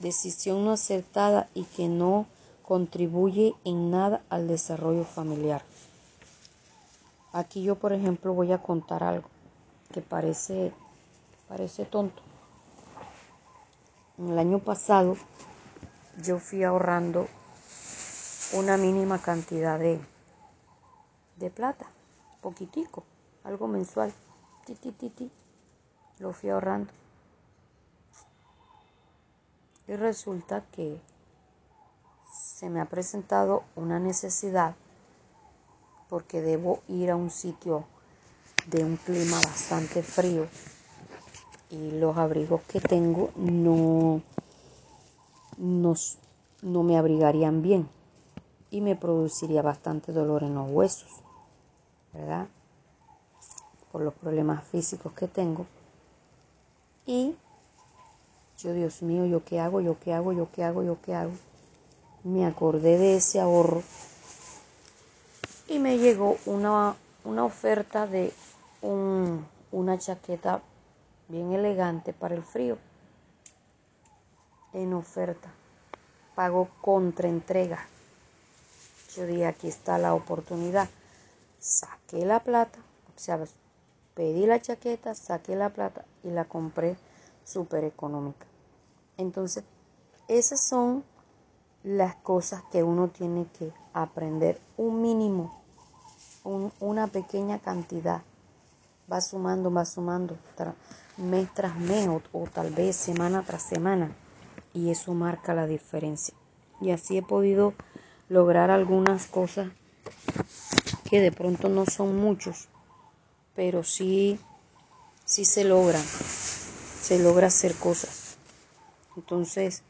decisión no acertada y que no contribuye en nada al desarrollo familiar. Aquí yo, por ejemplo, voy a contar algo que parece, parece tonto. El año pasado yo fui ahorrando una mínima cantidad de, de plata, poquitico, algo mensual, ti, ti, ti, ti, lo fui ahorrando. Y resulta que se me ha presentado una necesidad porque debo ir a un sitio de un clima bastante frío y los abrigos que tengo no, no, no me abrigarían bien y me produciría bastante dolor en los huesos, ¿verdad? Por los problemas físicos que tengo. Y yo, Dios mío, ¿yo qué hago? ¿Yo qué hago? ¿Yo qué hago? ¿Yo qué hago? Me acordé de ese ahorro y me llegó una, una oferta de un, una chaqueta bien elegante para el frío. En oferta. Pago contra entrega. Yo dije, aquí está la oportunidad. Saqué la plata, o sea, pedí la chaqueta, saqué la plata y la compré súper económica. Entonces, esas son las cosas que uno tiene que aprender. Un mínimo, una pequeña cantidad. Va sumando, va sumando mes tras mes o, o tal vez semana tras semana. Y eso marca la diferencia. Y así he podido lograr algunas cosas que de pronto no son muchos, pero sí, sí se logran se logra hacer cosas. Entonces,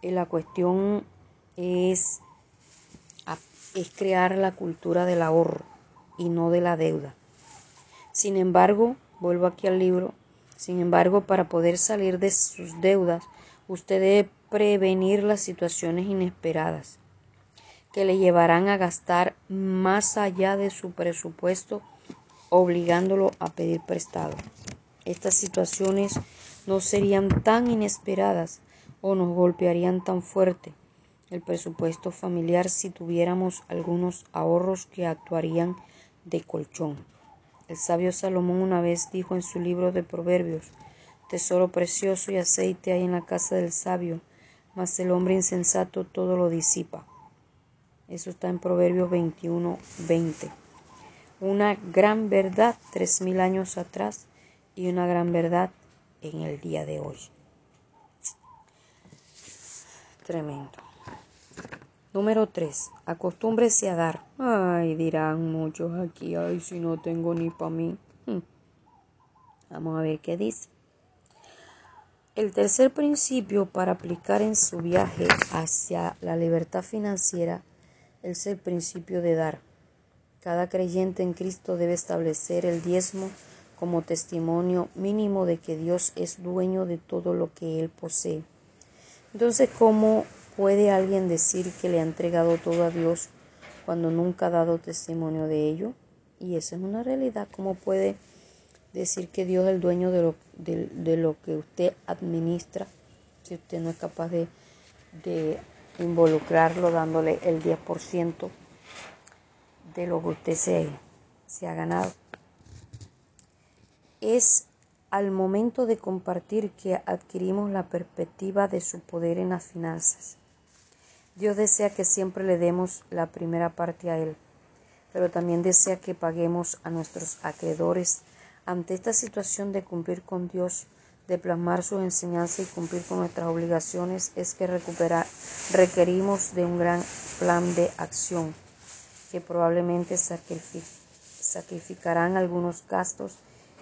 eh, la cuestión es es crear la cultura del ahorro y no de la deuda. Sin embargo, vuelvo aquí al libro, sin embargo, para poder salir de sus deudas, usted debe prevenir las situaciones inesperadas que le llevarán a gastar más allá de su presupuesto, obligándolo a pedir prestado. Estas situaciones no serían tan inesperadas o nos golpearían tan fuerte el presupuesto familiar si tuviéramos algunos ahorros que actuarían de colchón. El sabio Salomón una vez dijo en su libro de Proverbios, Tesoro precioso y aceite hay en la casa del sabio, mas el hombre insensato todo lo disipa. Eso está en Proverbios 21, 20. Una gran verdad tres mil años atrás y una gran verdad en el día de hoy. Tremendo. Número 3. Acostúmbrese a dar. Ay, dirán muchos aquí, ay, si no tengo ni para mí. Hmm. Vamos a ver qué dice. El tercer principio para aplicar en su viaje hacia la libertad financiera es el principio de dar. Cada creyente en Cristo debe establecer el diezmo como testimonio mínimo de que Dios es dueño de todo lo que Él posee. Entonces, ¿cómo ¿Puede alguien decir que le ha entregado todo a Dios cuando nunca ha dado testimonio de ello? Y esa es una realidad. ¿Cómo puede decir que Dios es el dueño de lo, de, lo que usted administra si usted no es capaz de, de involucrarlo dándole el 10% de lo que usted se, se ha ganado? Es al momento de compartir que adquirimos la perspectiva de su poder en las finanzas. Dios desea que siempre le demos la primera parte a Él, pero también desea que paguemos a nuestros acreedores. Ante esta situación de cumplir con Dios, de plasmar su enseñanza y cumplir con nuestras obligaciones, es que recuperar, requerimos de un gran plan de acción que probablemente sacrificarán algunos gastos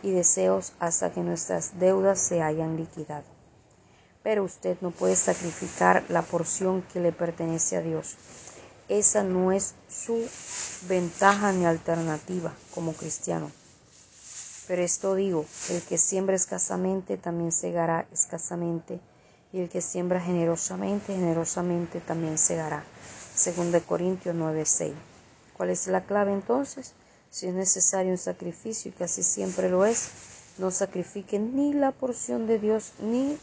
y deseos hasta que nuestras deudas se hayan liquidado pero usted no puede sacrificar la porción que le pertenece a Dios. Esa no es su ventaja ni alternativa como cristiano. Pero esto digo, el que siembra escasamente también segará escasamente, y el que siembra generosamente, generosamente también segará. Según de Corintios 9:6. ¿Cuál es la clave entonces? Si es necesario un sacrificio, y casi siempre lo es, no sacrifique ni la porción de Dios ni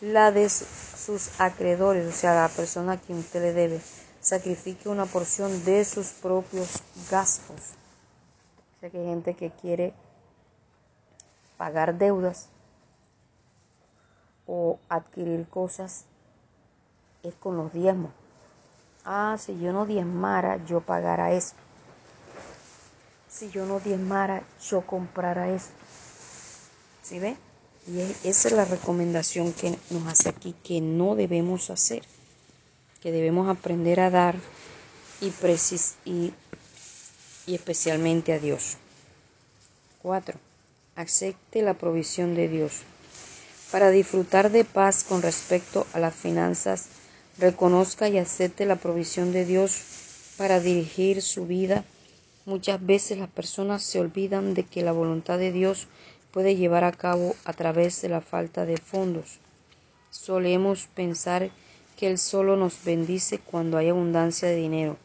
la de sus acreedores, o sea, la persona a quien usted le debe, sacrifique una porción de sus propios gastos. O sea, que hay gente que quiere pagar deudas o adquirir cosas es con los diezmos. Ah, si yo no diezmara, yo pagara eso. Si yo no diezmara, yo comprara eso. ¿Sí ve? Y esa es la recomendación que nos hace aquí, que no debemos hacer, que debemos aprender a dar y, y, y especialmente a Dios. 4. Acepte la provisión de Dios. Para disfrutar de paz con respecto a las finanzas, reconozca y acepte la provisión de Dios para dirigir su vida. Muchas veces las personas se olvidan de que la voluntad de Dios puede llevar a cabo a través de la falta de fondos. Solemos pensar que Él solo nos bendice cuando hay abundancia de dinero,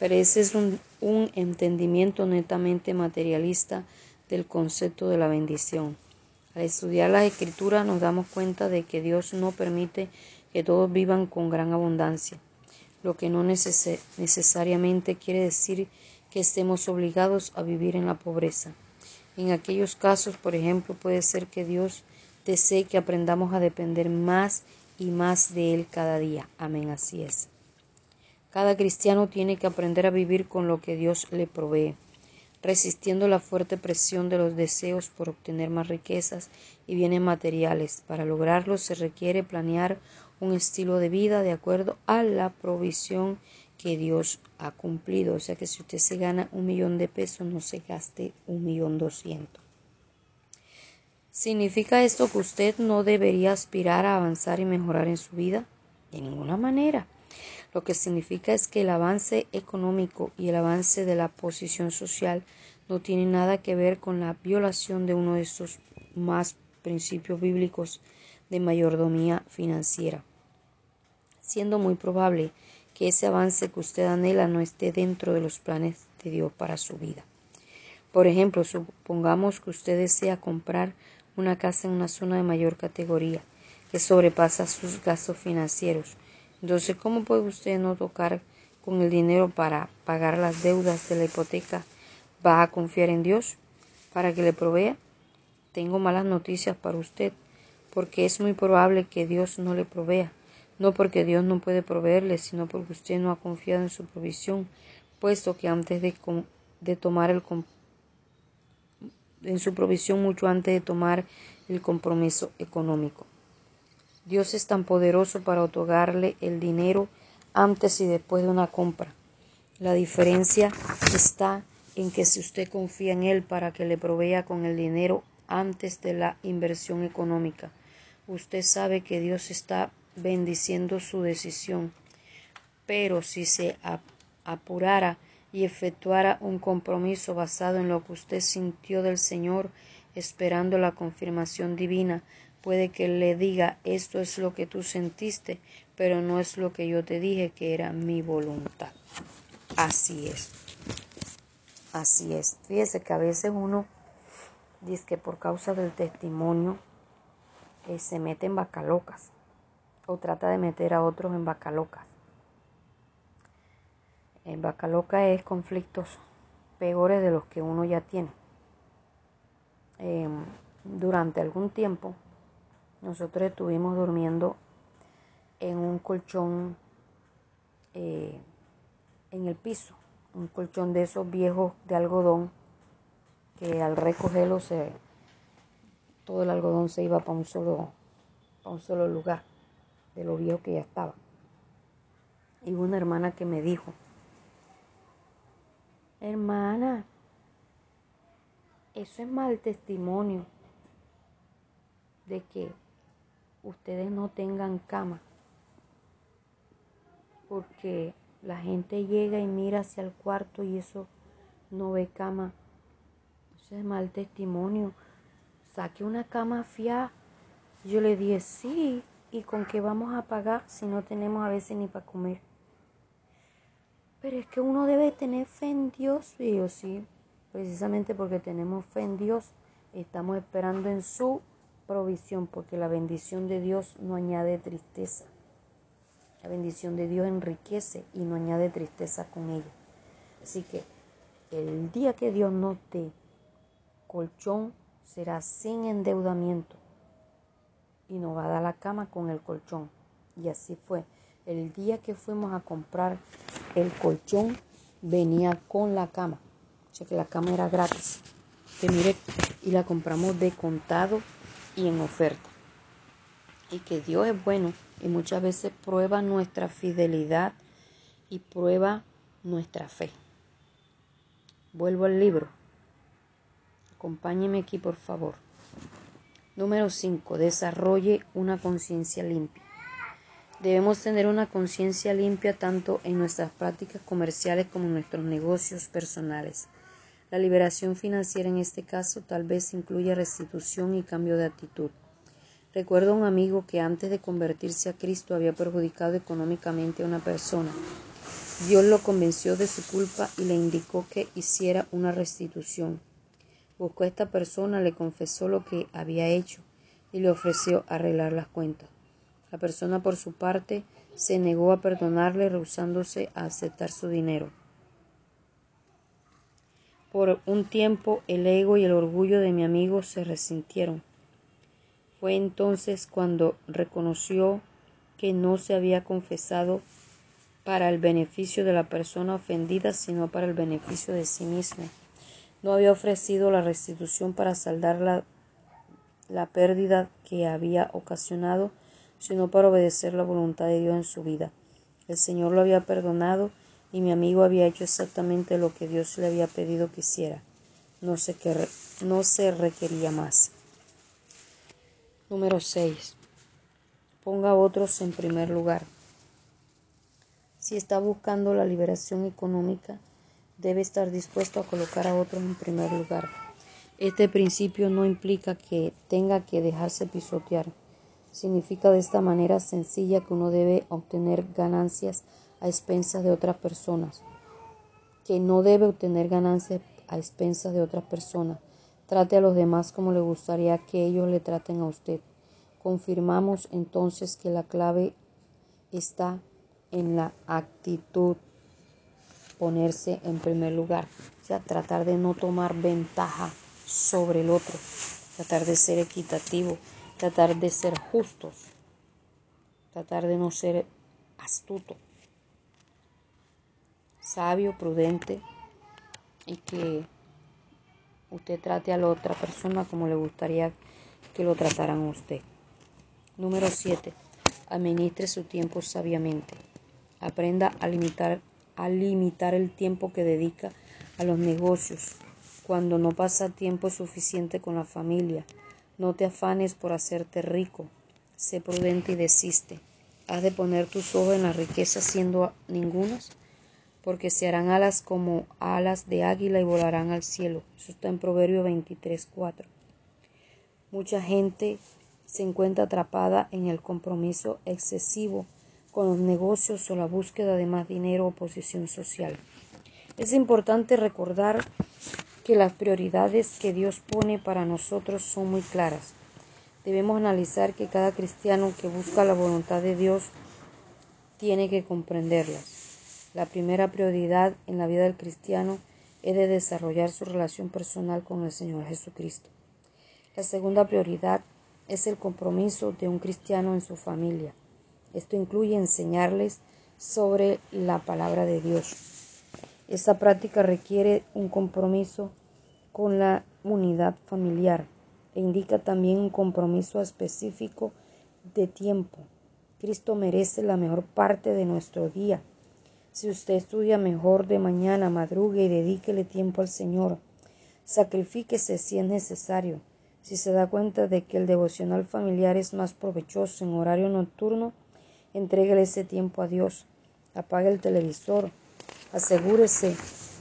pero ese es un, un entendimiento netamente materialista del concepto de la bendición. Al estudiar la escritura nos damos cuenta de que Dios no permite que todos vivan con gran abundancia, lo que no necesariamente quiere decir que estemos obligados a vivir en la pobreza. En aquellos casos, por ejemplo, puede ser que Dios desee que aprendamos a depender más y más de Él cada día. Amén, así es. Cada cristiano tiene que aprender a vivir con lo que Dios le provee, resistiendo la fuerte presión de los deseos por obtener más riquezas y bienes materiales. Para lograrlo se requiere planear un estilo de vida de acuerdo a la provisión que Dios ha cumplido. O sea que si usted se gana un millón de pesos, no se gaste un millón doscientos. ¿Significa esto que usted no debería aspirar a avanzar y mejorar en su vida? De ninguna manera. Lo que significa es que el avance económico y el avance de la posición social no tienen nada que ver con la violación de uno de estos más principios bíblicos de mayordomía financiera, siendo muy probable que ese avance que usted anhela no esté dentro de los planes de Dios para su vida. Por ejemplo, supongamos que usted desea comprar una casa en una zona de mayor categoría que sobrepasa sus gastos financieros. Entonces, ¿cómo puede usted no tocar con el dinero para pagar las deudas de la hipoteca? ¿Va a confiar en Dios para que le provea? Tengo malas noticias para usted, porque es muy probable que Dios no le provea, no porque Dios no puede proveerle, sino porque usted no ha confiado en su provisión, puesto que antes de, de tomar el en su provisión mucho antes de tomar el compromiso económico. Dios es tan poderoso para otorgarle el dinero antes y después de una compra. La diferencia está en que si usted confía en Él para que le provea con el dinero antes de la inversión económica, usted sabe que Dios está bendiciendo su decisión. Pero si se apurara y efectuara un compromiso basado en lo que usted sintió del Señor, esperando la confirmación divina, puede que le diga esto es lo que tú sentiste, pero no es lo que yo te dije que era mi voluntad. Así es. Así es. Fíjese que a veces uno dice que por causa del testimonio eh, se mete en vacalocas o trata de meter a otros en vacalocas. En vaca loca es conflictos peores de los que uno ya tiene. Em, durante algún tiempo nosotros estuvimos durmiendo en un colchón eh, en el piso, un colchón de esos viejos de algodón que al recogerlo se, todo el algodón se iba para un solo, para un solo lugar de lo viejo que ya estaba. Y una hermana que me dijo, Hermana, eso es mal testimonio de que ustedes no tengan cama. Porque la gente llega y mira hacia el cuarto y eso no ve cama. Eso es mal testimonio. Saque una cama fiada. Yo le dije, sí, ¿y con qué vamos a pagar si no tenemos a veces ni para comer? Pero es que uno debe tener fe en Dios, y yo sí, precisamente porque tenemos fe en Dios, estamos esperando en su provisión, porque la bendición de Dios no añade tristeza. La bendición de Dios enriquece y no añade tristeza con ella. Así que el día que Dios nos dé colchón será sin endeudamiento y nos va a dar la cama con el colchón. Y así fue. El día que fuimos a comprar el colchón venía con la cama. O sea que la cama era gratis. Que mire, y la compramos de contado y en oferta. Y que Dios es bueno y muchas veces prueba nuestra fidelidad y prueba nuestra fe. Vuelvo al libro. Acompáñeme aquí, por favor. Número 5. Desarrolle una conciencia limpia. Debemos tener una conciencia limpia tanto en nuestras prácticas comerciales como en nuestros negocios personales. La liberación financiera en este caso tal vez incluya restitución y cambio de actitud. Recuerdo a un amigo que antes de convertirse a Cristo había perjudicado económicamente a una persona. Dios lo convenció de su culpa y le indicó que hiciera una restitución. Buscó a esta persona, le confesó lo que había hecho y le ofreció arreglar las cuentas. La persona, por su parte, se negó a perdonarle, rehusándose a aceptar su dinero. Por un tiempo el ego y el orgullo de mi amigo se resintieron. Fue entonces cuando reconoció que no se había confesado para el beneficio de la persona ofendida, sino para el beneficio de sí mismo. No había ofrecido la restitución para saldar la, la pérdida que había ocasionado, sino para obedecer la voluntad de Dios en su vida. El Señor lo había perdonado y mi amigo había hecho exactamente lo que Dios le había pedido que hiciera. No se, no se requería más. Número 6. Ponga a otros en primer lugar. Si está buscando la liberación económica, debe estar dispuesto a colocar a otros en primer lugar. Este principio no implica que tenga que dejarse pisotear. Significa de esta manera sencilla que uno debe obtener ganancias a expensas de otras personas, que no debe obtener ganancias a expensas de otras personas. Trate a los demás como le gustaría que ellos le traten a usted. Confirmamos entonces que la clave está en la actitud, ponerse en primer lugar, o sea, tratar de no tomar ventaja sobre el otro, tratar de ser equitativo, tratar de ser justos, tratar de no ser astuto, sabio, prudente y que usted trate a la otra persona como le gustaría que lo trataran a usted. Número 7. Administre su tiempo sabiamente. Aprenda a limitar, a limitar el tiempo que dedica a los negocios cuando no pasa tiempo suficiente con la familia. No te afanes por hacerte rico. Sé prudente y desiste. Has de poner tus ojos en la riqueza siendo ningunas, porque se harán alas como alas de águila y volarán al cielo. Eso está en Proverbio 23, 4. Mucha gente se encuentra atrapada en el compromiso excesivo con los negocios o la búsqueda de más dinero o posición social. Es importante recordar que las prioridades que Dios pone para nosotros son muy claras. Debemos analizar que cada cristiano que busca la voluntad de Dios tiene que comprenderlas. La primera prioridad en la vida del cristiano es de desarrollar su relación personal con el Señor Jesucristo. La segunda prioridad es el compromiso de un cristiano en su familia. Esto incluye enseñarles sobre la palabra de Dios. Esta práctica requiere un compromiso con la unidad familiar e indica también un compromiso específico de tiempo. Cristo merece la mejor parte de nuestro día. Si usted estudia mejor de mañana, madrugue y dedíquele tiempo al Señor. Sacrifíquese si es necesario. Si se da cuenta de que el devocional familiar es más provechoso en horario nocturno, entréguele ese tiempo a Dios. Apague el televisor, Asegúrese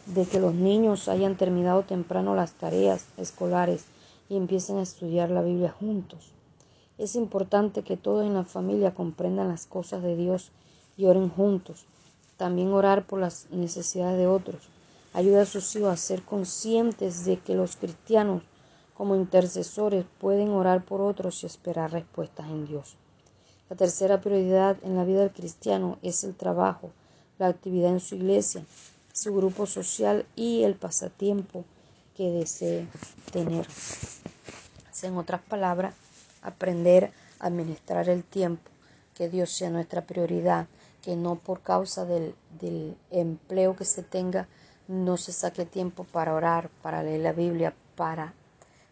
de que los niños hayan terminado temprano las tareas escolares y empiecen a estudiar la Biblia juntos. Es importante que todos en la familia comprendan las cosas de Dios y oren juntos. También orar por las necesidades de otros. Ayuda a sus hijos a ser conscientes de que los cristianos como intercesores pueden orar por otros y esperar respuestas en Dios. La tercera prioridad en la vida del cristiano es el trabajo, la actividad en su iglesia, su grupo social y el pasatiempo que desee tener. En otras palabras, aprender a administrar el tiempo, que Dios sea nuestra prioridad, que no por causa del, del empleo que se tenga no se saque tiempo para orar, para leer la Biblia, para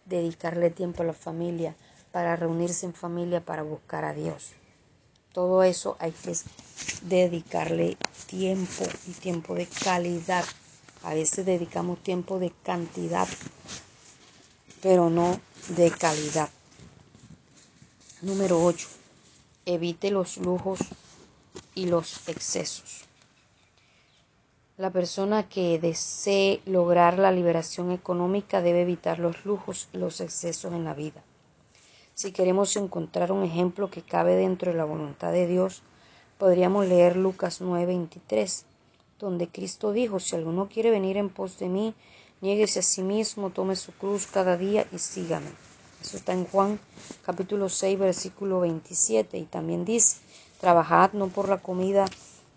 dedicarle tiempo a la familia, para reunirse en familia, para buscar a Dios. Todo eso hay que dedicarle tiempo y tiempo de calidad. A veces dedicamos tiempo de cantidad, pero no de calidad. Número 8. Evite los lujos y los excesos. La persona que desee lograr la liberación económica debe evitar los lujos y los excesos en la vida. Si queremos encontrar un ejemplo que cabe dentro de la voluntad de Dios, podríamos leer Lucas 9:23, donde Cristo dijo, si alguno quiere venir en pos de mí, niéguese a sí mismo, tome su cruz cada día y sígame. Eso está en Juan capítulo 6, versículo 27, y también dice, trabajad no por la comida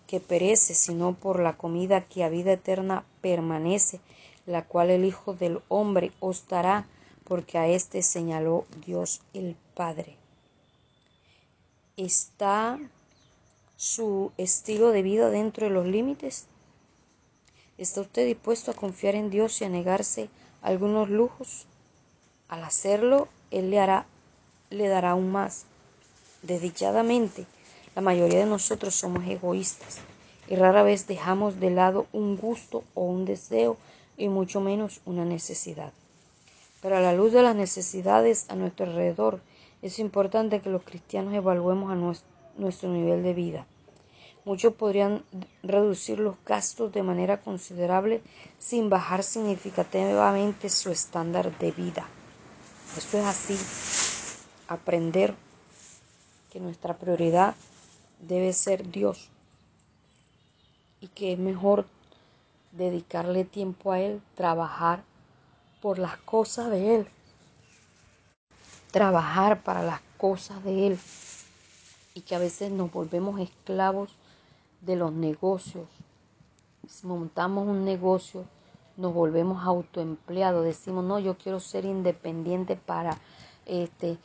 que perece, sino por la comida que a vida eterna permanece, la cual el Hijo del Hombre os dará porque a éste señaló Dios el Padre. ¿Está su estilo de vida dentro de los límites? ¿Está usted dispuesto a confiar en Dios y a negarse algunos lujos? Al hacerlo, Él le hará, le dará aún más. Desdichadamente, la mayoría de nosotros somos egoístas y rara vez dejamos de lado un gusto o un deseo y mucho menos una necesidad. Pero a la luz de las necesidades a nuestro alrededor, es importante que los cristianos evaluemos a nuestro nivel de vida. Muchos podrían reducir los gastos de manera considerable sin bajar significativamente su estándar de vida. Esto es así. Aprender que nuestra prioridad debe ser Dios. Y que es mejor dedicarle tiempo a Él, trabajar por las cosas de Él, trabajar para las cosas de Él. Y que a veces nos volvemos esclavos de los negocios. Si montamos un negocio, nos volvemos autoempleados, decimos, no, yo quiero ser independiente para este,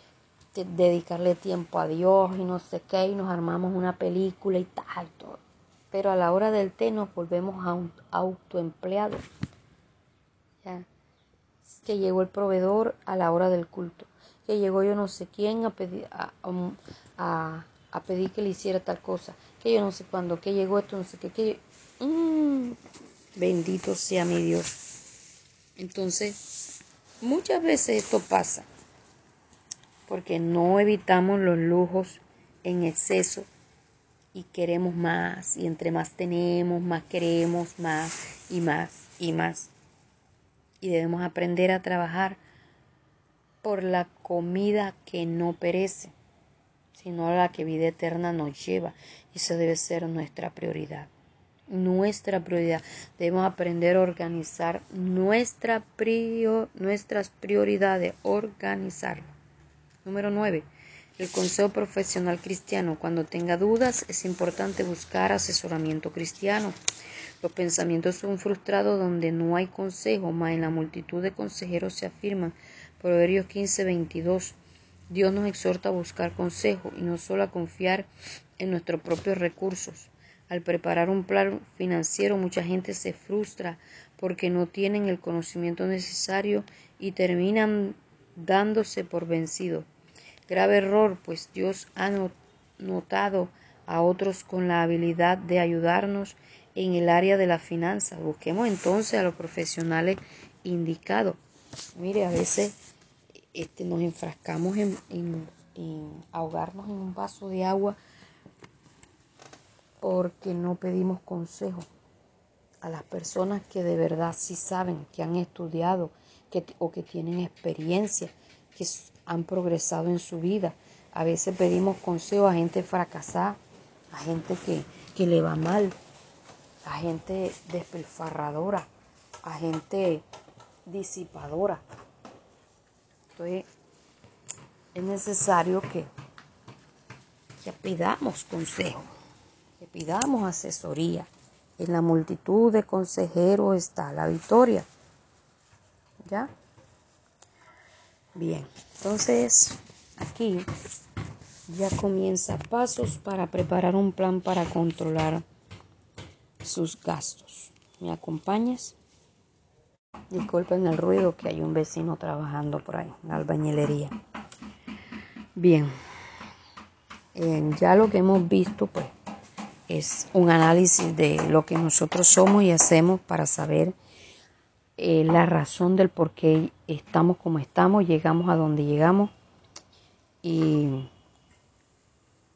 dedicarle tiempo a Dios y no sé qué, y nos armamos una película y tal, todo. Pero a la hora del té nos volvemos autoempleados. ¿Ya? Que llegó el proveedor a la hora del culto, que llegó yo no sé quién a pedir, a, a pedir que le hiciera tal cosa, que yo no sé cuándo, que llegó esto, no sé qué, que mm, bendito sea mi Dios. Entonces, muchas veces esto pasa porque no evitamos los lujos en exceso y queremos más y entre más tenemos, más queremos, más y más y más. Y debemos aprender a trabajar por la comida que no perece sino la que vida eterna nos lleva. Y esa debe ser nuestra prioridad. Nuestra prioridad. Debemos aprender a organizar nuestra nuestras prioridades, organizar. Número 9. El consejo profesional cristiano. Cuando tenga dudas, es importante buscar asesoramiento cristiano. Los pensamientos son frustrados donde no hay consejo, mas en la multitud de consejeros se afirman. Proverbios 15, 22. Dios nos exhorta a buscar consejo y no solo a confiar en nuestros propios recursos. Al preparar un plan financiero mucha gente se frustra porque no tienen el conocimiento necesario y terminan dándose por vencidos. Grave error, pues Dios ha notado a otros con la habilidad de ayudarnos en el área de la finanza. Busquemos entonces a los profesionales indicados. Mire, a veces este, nos enfrascamos en, ahogarnos en un vaso de agua porque no pedimos consejo a las personas que de verdad sí saben, que han estudiado que, o que tienen experiencia, que han progresado en su vida. A veces pedimos consejo a gente fracasada, a gente que, que le va mal, a gente despilfarradora, a gente disipadora. Entonces, es necesario que, que pidamos consejo, que pidamos asesoría. En la multitud de consejeros está la victoria. ¿Ya? Bien, entonces aquí ya comienza pasos para preparar un plan para controlar sus gastos. ¿Me acompañas? Disculpen el ruido que hay un vecino trabajando por ahí, en la albañilería. Bien, eh, ya lo que hemos visto pues es un análisis de lo que nosotros somos y hacemos para saber eh, la razón del por qué estamos como estamos, llegamos a donde llegamos y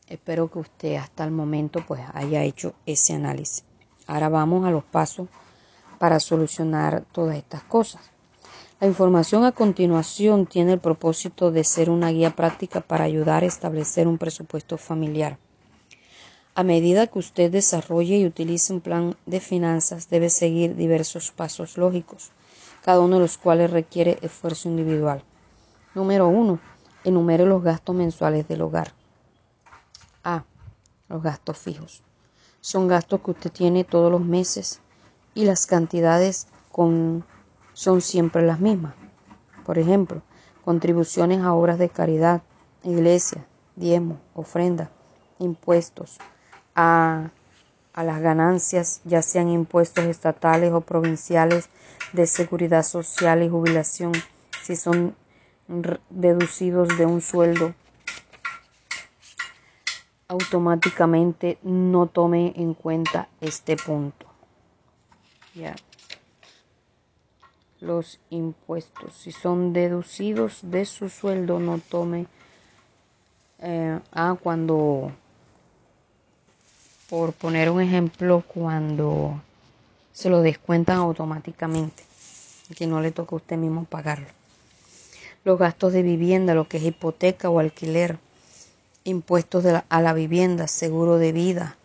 espero que usted hasta el momento pues haya hecho ese análisis. Ahora vamos a los pasos para solucionar todas estas cosas. La información a continuación tiene el propósito de ser una guía práctica para ayudar a establecer un presupuesto familiar. A medida que usted desarrolle y utilice un plan de finanzas, debe seguir diversos pasos lógicos, cada uno de los cuales requiere esfuerzo individual. Número 1. Enumere los gastos mensuales del hogar. A. Los gastos fijos. Son gastos que usted tiene todos los meses y las cantidades son siempre las mismas. Por ejemplo, contribuciones a obras de caridad, iglesia, diezmo, ofrenda, impuestos a, a las ganancias, ya sean impuestos estatales o provinciales de seguridad social y jubilación, si son deducidos de un sueldo automáticamente no tome en cuenta este punto. Ya. Los impuestos, si son deducidos de su sueldo, no tome. Ah, cuando por poner un ejemplo, cuando se lo descuentan automáticamente, que no le toca a usted mismo pagarlo. Los gastos de vivienda, lo que es hipoteca o alquiler, impuestos a la vivienda, seguro de vida,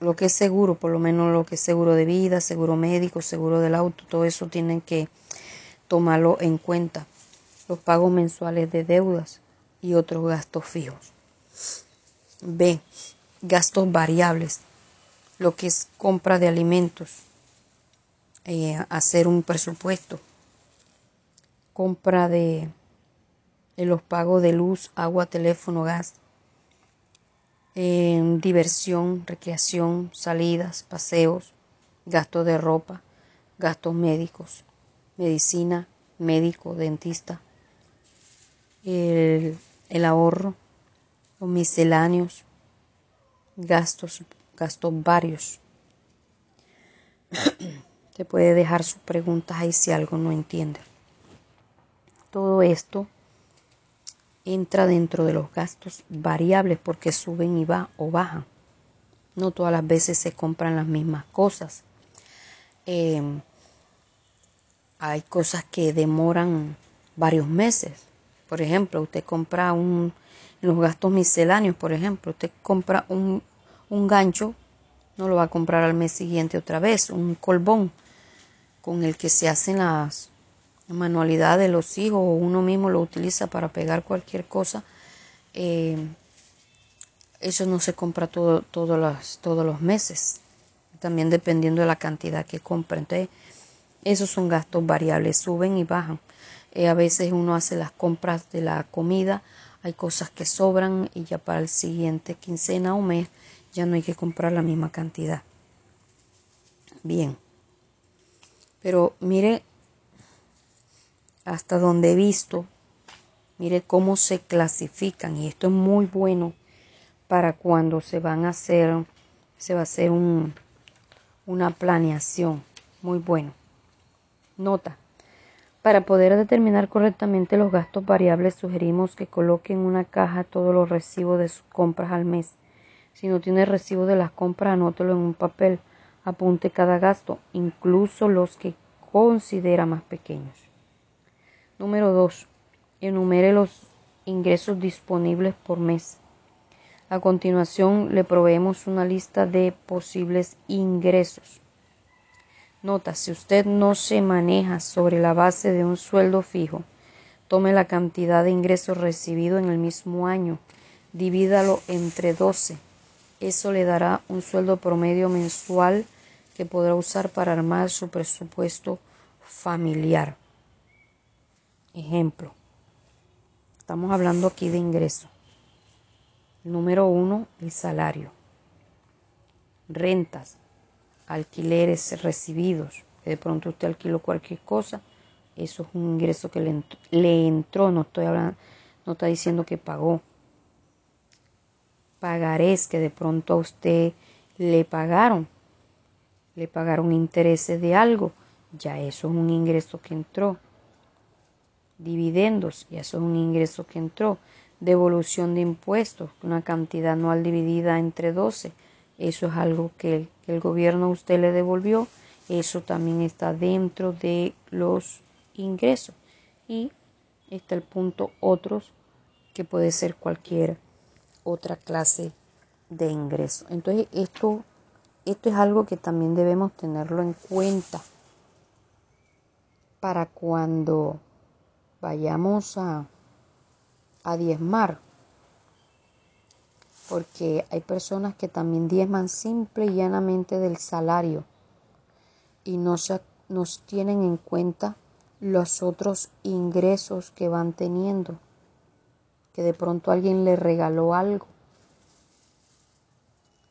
lo, que es seguro, por lo menos lo que es seguro de vida, seguro médico, seguro del auto, todo eso tienen que tomarlo en cuenta. Los pagos mensuales de deudas y otros gastos fijos. B. Gastos variables, lo que es compra de alimentos, eh, hacer un presupuesto, compra de, los pagos de luz, agua, teléfono, gas, eh, diversión, recreación, salidas, paseos, gastos de ropa, gastos médicos, medicina, médico, dentista, el, el ahorro, los misceláneos, gastos gastos varios. <coughs> Te puede dejar sus preguntas ahí si algo no entiende. Todo esto entra dentro de los gastos variables porque suben y va o bajan. No todas las veces se compran las mismas cosas. Em, hay cosas que demoran varios meses. Por ejemplo, usted compra un, los gastos misceláneos, por ejemplo, usted compra un un gancho, no lo va a comprar al mes siguiente otra vez, un colbón con el que se hacen las manualidades de los hijos o uno mismo lo utiliza para pegar cualquier cosa. Eh, eso no se compra todo, todos los meses, también dependiendo de la cantidad que compra. Entonces, esos son gastos variables, suben y bajan. Eh, a veces uno hace las compras de la comida, hay cosas que sobran y ya para el siguiente quincena o mes ya no hay que comprar la misma cantidad. Bien. Pero mire hasta donde he visto, mire cómo se clasifican y esto es muy bueno para cuando se van a hacer, se va a hacer un, una planeación. Muy bueno. Nota. Para poder determinar correctamente los gastos variables, sugerimos que coloquen en una caja todos los recibos de sus compras al mes si no tiene recibo de las compras, anótelo en un papel. Apunte cada gasto, incluso los que considera más pequeños. Número 2. Enumere los ingresos disponibles por mes. A continuación le proveemos una lista de posibles ingresos. Nota, si usted no se maneja sobre la base de un sueldo fijo, tome la cantidad de ingresos recibido en el mismo año, divídalo entre 12 eso le dará un sueldo promedio mensual que podrá usar para armar su presupuesto familiar. Ejemplo. Estamos hablando aquí de ingreso. Número uno, el salario. Rentas, alquileres recibidos. de pronto usted alquiló cualquier cosa. Eso es un ingreso que le, le entró. No estoy hablando, no está diciendo que pagó pagarés que de pronto a usted le pagaron, le pagaron intereses de algo, ya eso es un ingreso que entró. Dividendos, ya eso es un ingreso que entró. Devolución de impuestos, una cantidad anual dividida entre 12, eso es algo que el, gobierno a usted le devolvió, eso también está dentro de los ingresos. Y está el punto otros, que puede ser cualquier otra clase de ingreso. Entonces esto, esto es algo que también debemos tenerlo en cuenta para cuando vayamos a, a diezmar. Porque hay personas que también diezman simple y llanamente del salario y no se, nos tienen en cuenta los otros ingresos que van teniendo que de pronto alguien le regaló algo.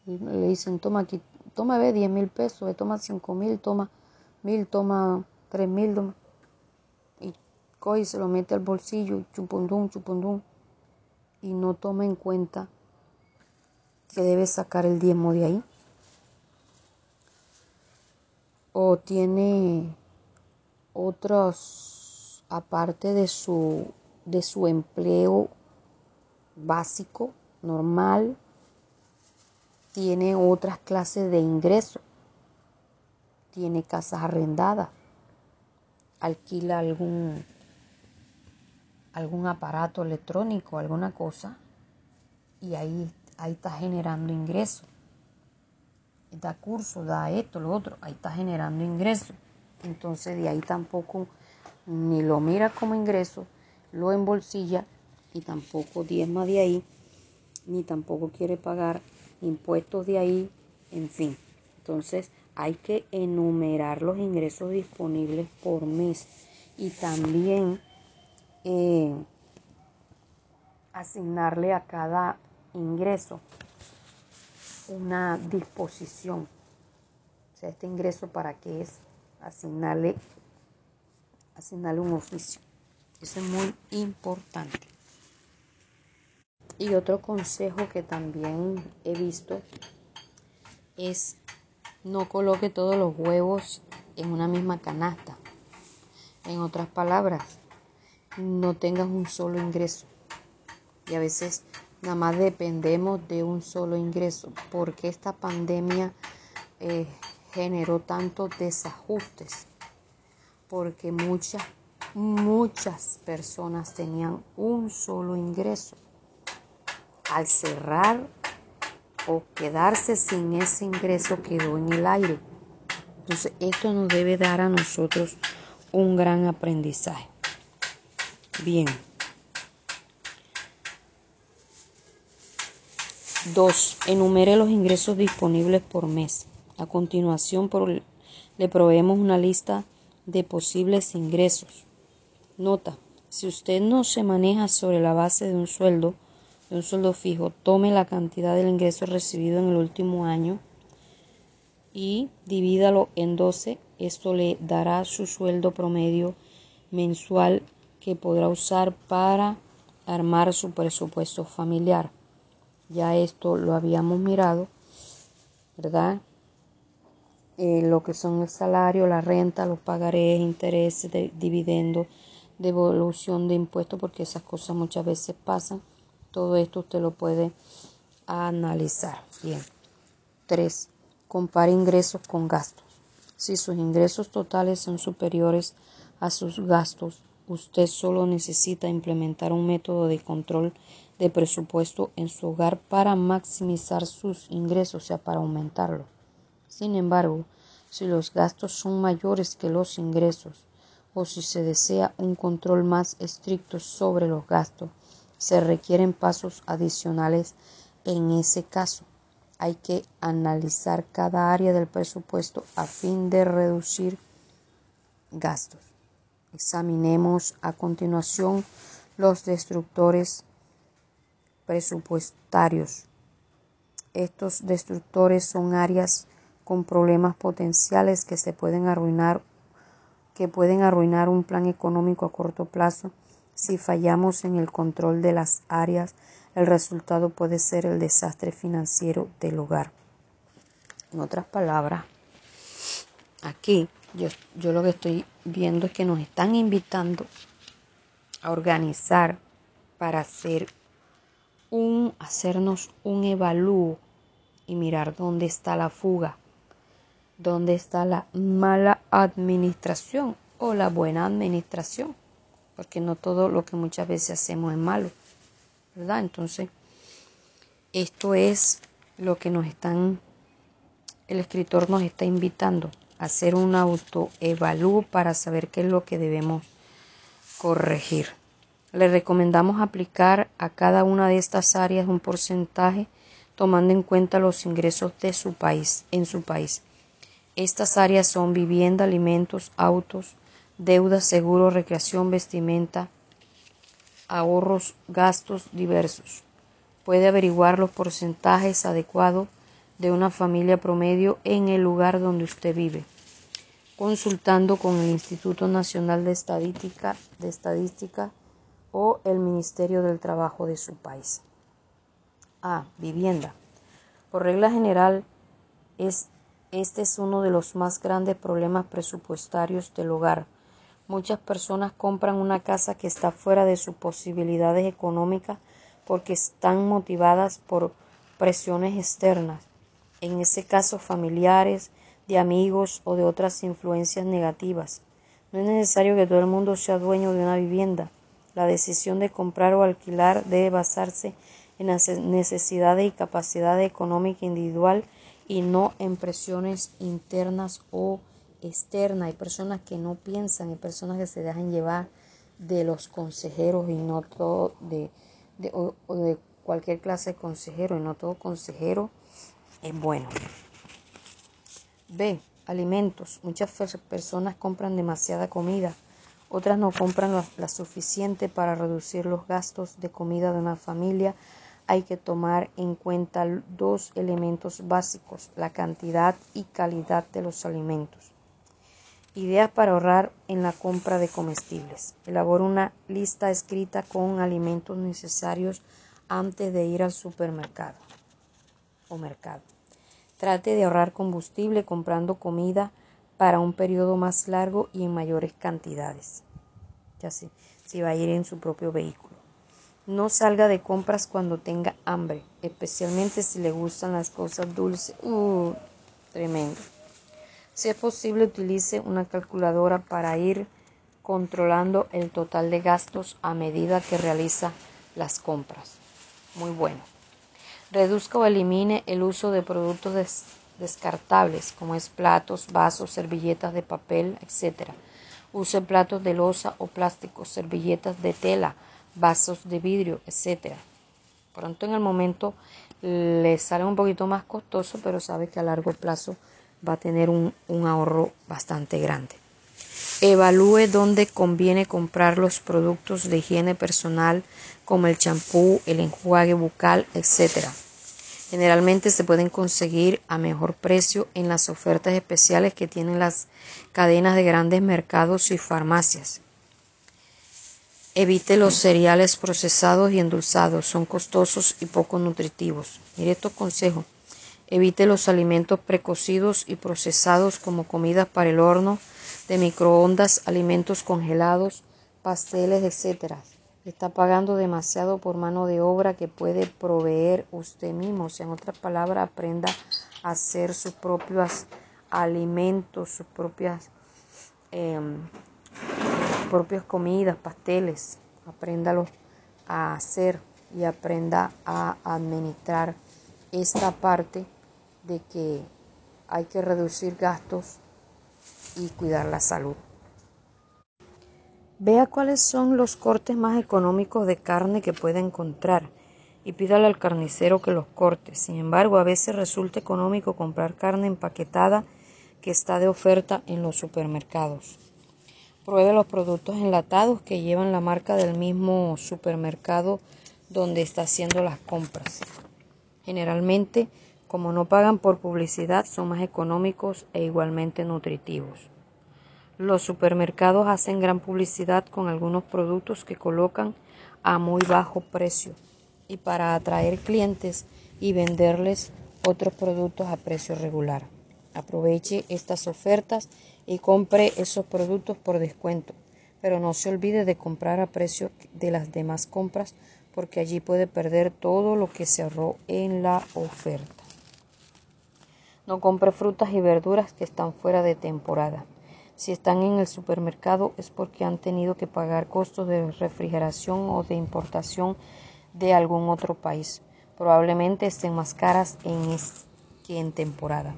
Y le dicen, toma aquí, toma ve 10 mil pesos, toma 5 mil, toma mil, toma 3 mil, toma. y coge y se lo mete al bolsillo, chupundum, chupundum, y no toma en cuenta que debe sacar el diezmo de ahí. O tiene otros, aparte de su, de su empleo básico, normal, tiene otras clases de ingresos, tiene casas arrendadas, alquila algún, algún aparato electrónico, alguna cosa, y ahí, ahí está generando ingresos. Da curso, da esto, lo otro, ahí está generando ingresos. Entonces de ahí tampoco ni lo mira como ingreso, lo embolsilla y tampoco diezma de ahí, ni tampoco quiere pagar impuestos de ahí, en fin. Entonces hay que enumerar los ingresos disponibles por mes y también eh, asignarle a cada ingreso una disposición. O sea, este ingreso para qué es asignarle, asignarle un oficio. Eso es muy importante. Y otro consejo que también he visto es no coloque todos los huevos en una misma canasta. En otras palabras, no tengas un solo ingreso. Y a veces nada más dependemos de un solo ingreso, porque esta pandemia eh, generó tantos desajustes, porque muchas, muchas personas tenían un solo ingreso al cerrar o quedarse sin ese ingreso quedó en el aire. Entonces esto nos debe dar a nosotros un gran aprendizaje. Bien. Dos, enumere los ingresos disponibles por mes. A continuación le proveemos una lista de posibles ingresos. Nota, si usted no se maneja sobre la base de un sueldo, de un sueldo fijo, tome la cantidad del ingreso recibido en el último año y divídalo en 12. Esto le dará su sueldo promedio mensual que podrá usar para armar su presupuesto familiar. Ya esto lo habíamos mirado, ¿verdad? Eh, lo que son el salario, la renta, los pagarés, intereses, de, dividendos, devolución de impuestos, porque esas cosas muchas veces pasan. Todo esto usted lo puede analizar. Bien. 3. Compare ingresos con gastos. Si sus ingresos totales son superiores a sus gastos, usted solo necesita implementar un método de control de presupuesto en su hogar para maximizar sus ingresos, o sea, para aumentarlo. Sin embargo, si los gastos son mayores que los ingresos o si se desea un control más estricto sobre los gastos, se requieren pasos adicionales en ese caso. Hay que analizar cada área del presupuesto a fin de reducir gastos. Examinemos a continuación los destructores presupuestarios. Estos destructores son áreas con problemas potenciales que se pueden arruinar que pueden arruinar un plan económico a corto plazo si fallamos en el control de las áreas, el resultado puede ser el desastre financiero del hogar. En otras palabras, aquí yo, yo lo que estoy viendo es que nos están invitando a organizar para hacer un, hacernos un evalúo y mirar dónde está la fuga, dónde está la mala administración o la buena administración porque no todo lo que muchas veces hacemos es malo, ¿verdad? Entonces, esto es lo que nos están, el escritor nos está invitando a hacer un autoevalúo para saber qué es lo que debemos corregir. Le recomendamos aplicar a cada una de estas áreas un porcentaje tomando en cuenta los ingresos de su país, en su país. Estas áreas son vivienda, alimentos, autos, deuda, seguro, recreación, vestimenta, ahorros, gastos diversos. Puede averiguar los porcentajes adecuados de una familia promedio en el lugar donde usted vive, consultando con el Instituto Nacional de Estadística o el Ministerio del Trabajo de su país. A. Vivienda. Por regla general, es, este es uno de los más grandes problemas presupuestarios del hogar Muchas personas compran una casa que está fuera de sus posibilidades económicas porque están motivadas por presiones externas. en ese caso familiares, de amigos o de otras influencias negativas. No es necesario que todo el mundo sea dueño de una vivienda. La decisión de comprar o alquilar debe basarse en las necesidades y capacidad económica individual y no en presiones internas o externas. Hay personas que no piensan, hay personas que se dejan llevar de los consejeros y no todo de, o de cualquier clase de consejero y no todo consejero es bueno. B. Alimentos. Muchas personas compran demasiada comida, otras no compran la, suficiente para reducir los gastos de comida de una familia. Hay que tomar en cuenta dos elementos básicos, la cantidad y calidad de los alimentos. Ideas para ahorrar en la compra de comestibles. Elabora una lista escrita con alimentos necesarios antes de ir al supermercado o mercado. Trate de ahorrar combustible comprando comida para un periodo más largo y en mayores cantidades. Ya sé, si va a ir en su propio vehículo. No salga de compras cuando tenga hambre, especialmente si le gustan las cosas dulces. Uh, tremendo. Si es posible, utilice una calculadora para ir controlando el total de gastos a medida que realiza las compras. Muy bueno. Reduzca o elimine el uso de productos descartables, como es platos, vasos, servilletas de papel, etc. Use platos de losa o plástico, servilletas de tela, vasos de vidrio, etc. Pronto en el momento le sale un poquito más costoso, pero sabe que a largo plazo va a tener un, un ahorro bastante grande. Evalúe dónde conviene comprar los productos de higiene personal como el champú, el enjuague bucal, etc. Generalmente se pueden conseguir a mejor precio en las ofertas especiales que tienen las cadenas de grandes mercados y farmacias. Evite los cereales procesados y endulzados, son costosos y poco nutritivos. Mire estos consejos. Evite los alimentos precocidos y procesados como comidas para el horno, de microondas, alimentos congelados, pasteles, etc está pagando demasiado por mano de obra que puede proveer usted mismo. O sea, en otras palabras, aprenda a hacer sus propios alimentos, sus propias, eh, propias comidas, pasteles. Apréndalo a hacer y aprenda a administrar esta parte de que hay que reducir gastos y cuidar la salud. Vea cuáles son los cortes más económicos de carne que pueda encontrar y pídale al carnicero que los corte. Sin embargo, a veces resulta económico comprar carne empaquetada que está de oferta en los supermercados. Pruebe los productos enlatados que llevan la marca del mismo supermercado donde está haciendo las compras. Generalmente, como no pagan por publicidad, son más económicos e igualmente nutritivos. Los supermercados hacen gran publicidad con algunos productos que colocan a muy bajo precio y para atraer clientes y venderles otros productos a precio regular. Aproveche estas ofertas y compre esos productos por descuento, pero no se olvide de comprar a precio de las demás compras porque allí puede perder todo lo que se en la oferta. No compre frutas y verduras que están fuera de temporada. Si están en el supermercado es porque han tenido que pagar costos de refrigeración o de importación de algún otro país. Probablemente estén más caras en que en temporada.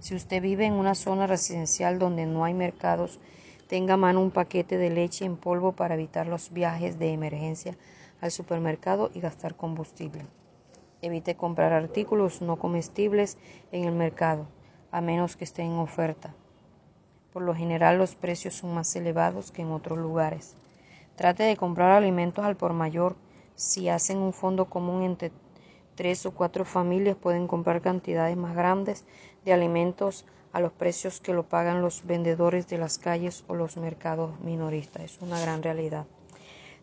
Si usted vive en una zona residencial donde no hay mercados, tenga a mano un paquete de leche en polvo para evitar los viajes de emergencia al supermercado y gastar combustible. Evite comprar artículos no comestibles en el mercado, a menos que estén en oferta. Por lo general los precios son más elevados que en otros lugares. Trate de comprar alimentos al por mayor. Si hacen un fondo común entre tres o cuatro familias pueden comprar cantidades más grandes de alimentos a los precios que lo pagan los vendedores de las calles o los mercados minoristas. Es una gran realidad.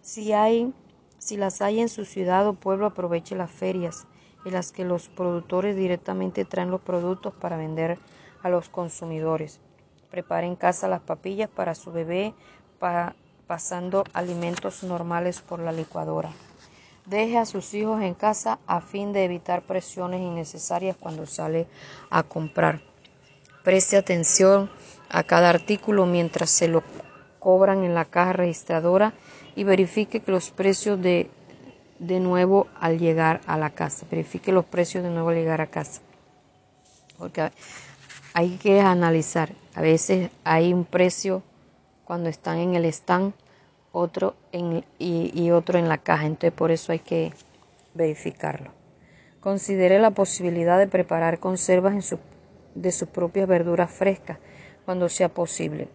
Si hay, si las hay en su ciudad o pueblo, aproveche las ferias en las que los productores directamente traen los productos para vender a los consumidores. Prepare en casa las papillas para su bebé, pasando alimentos normales por la licuadora. Deje a sus hijos en casa a fin de evitar presiones innecesarias cuando sale a comprar. Preste atención a cada artículo mientras se lo cobran en la caja registradora y verifique que los precios de, de nuevo al llegar a la casa. Verifique los precios de nuevo al llegar a casa. Porque hay que analizar. A veces hay un precio cuando están en el stand otro en, y, otro en la caja. Entonces por eso hay que verificarlo. Considere la posibilidad de preparar conservas en su, de sus propias verduras frescas cuando sea posible.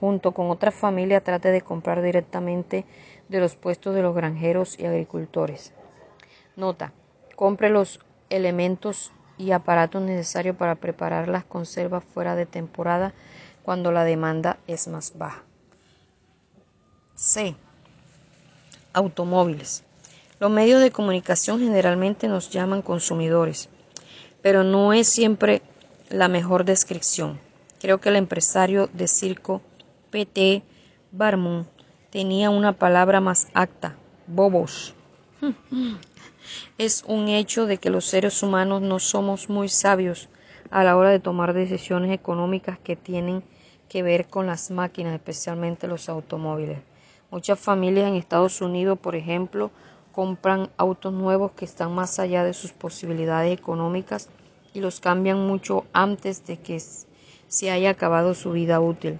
junto con otras familias trate de comprar directamente de los puestos de los granjeros y agricultores. Nota, compre los elementos y aparatos necesarios para preparar las conservas fuera de temporada cuando la demanda es más baja. C. Automóviles. Los medios de comunicación generalmente nos llaman consumidores, pero no es siempre la mejor descripción. Creo que el empresario de circo P.T. Barnum tenía una palabra más acta, bobos. Es un hecho de que los seres humanos no somos muy sabios a la hora de tomar decisiones económicas que tienen que ver con las máquinas, especialmente los automóviles. Muchas familias en Estados Unidos, por ejemplo, compran autos nuevos que están más allá de sus posibilidades económicas y los cambian mucho antes de que se haya acabado su vida útil.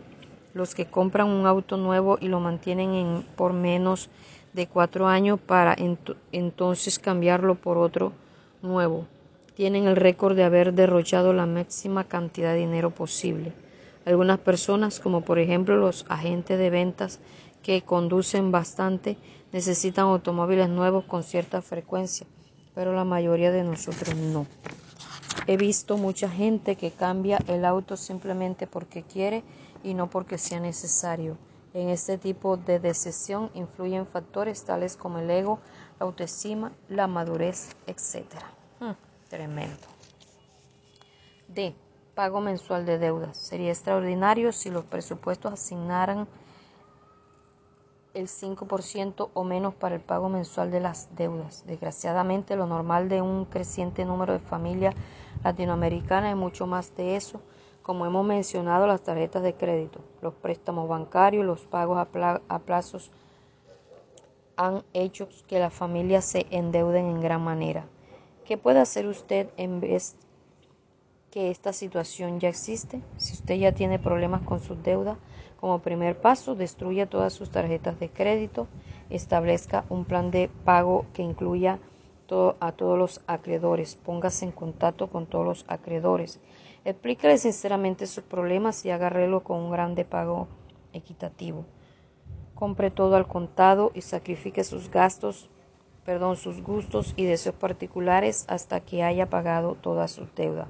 Los que compran un auto nuevo y lo mantienen en, por menos de cuatro años para entonces cambiarlo por otro nuevo. Tienen el récord de haber derrochado la máxima cantidad de dinero posible. Algunas personas, como por ejemplo los agentes de ventas que conducen bastante, necesitan automóviles nuevos con cierta frecuencia, pero la mayoría de nosotros no. He visto mucha gente que cambia el auto simplemente porque quiere y no porque sea necesario. En este tipo de decisión influyen factores tales como el ego, la autoestima, la madurez, etc. Hmm, tremendo. D. Pago mensual de deudas. Sería extraordinario si los presupuestos asignaran el 5% o menos para el pago mensual de las deudas. Desgraciadamente, lo normal de un creciente número de familias latinoamericanas es mucho más de eso como hemos mencionado, las tarjetas de crédito, los préstamos bancarios, los pagos a, plazos han hecho que las familias se endeuden en gran manera. ¿Qué puede hacer usted en vez que esta situación ya existe? Si usted ya tiene problemas con sus deudas, como primer paso, destruya todas sus tarjetas de crédito, establezca un plan de pago que incluya a todos los acreedores, póngase en contacto con todos los acreedores Explícale sinceramente sus problemas y agárrelo con un grande pago equitativo. Compre todo al contado y sacrifique sus gastos, perdón, sus gustos y deseos particulares hasta que haya pagado toda su deuda.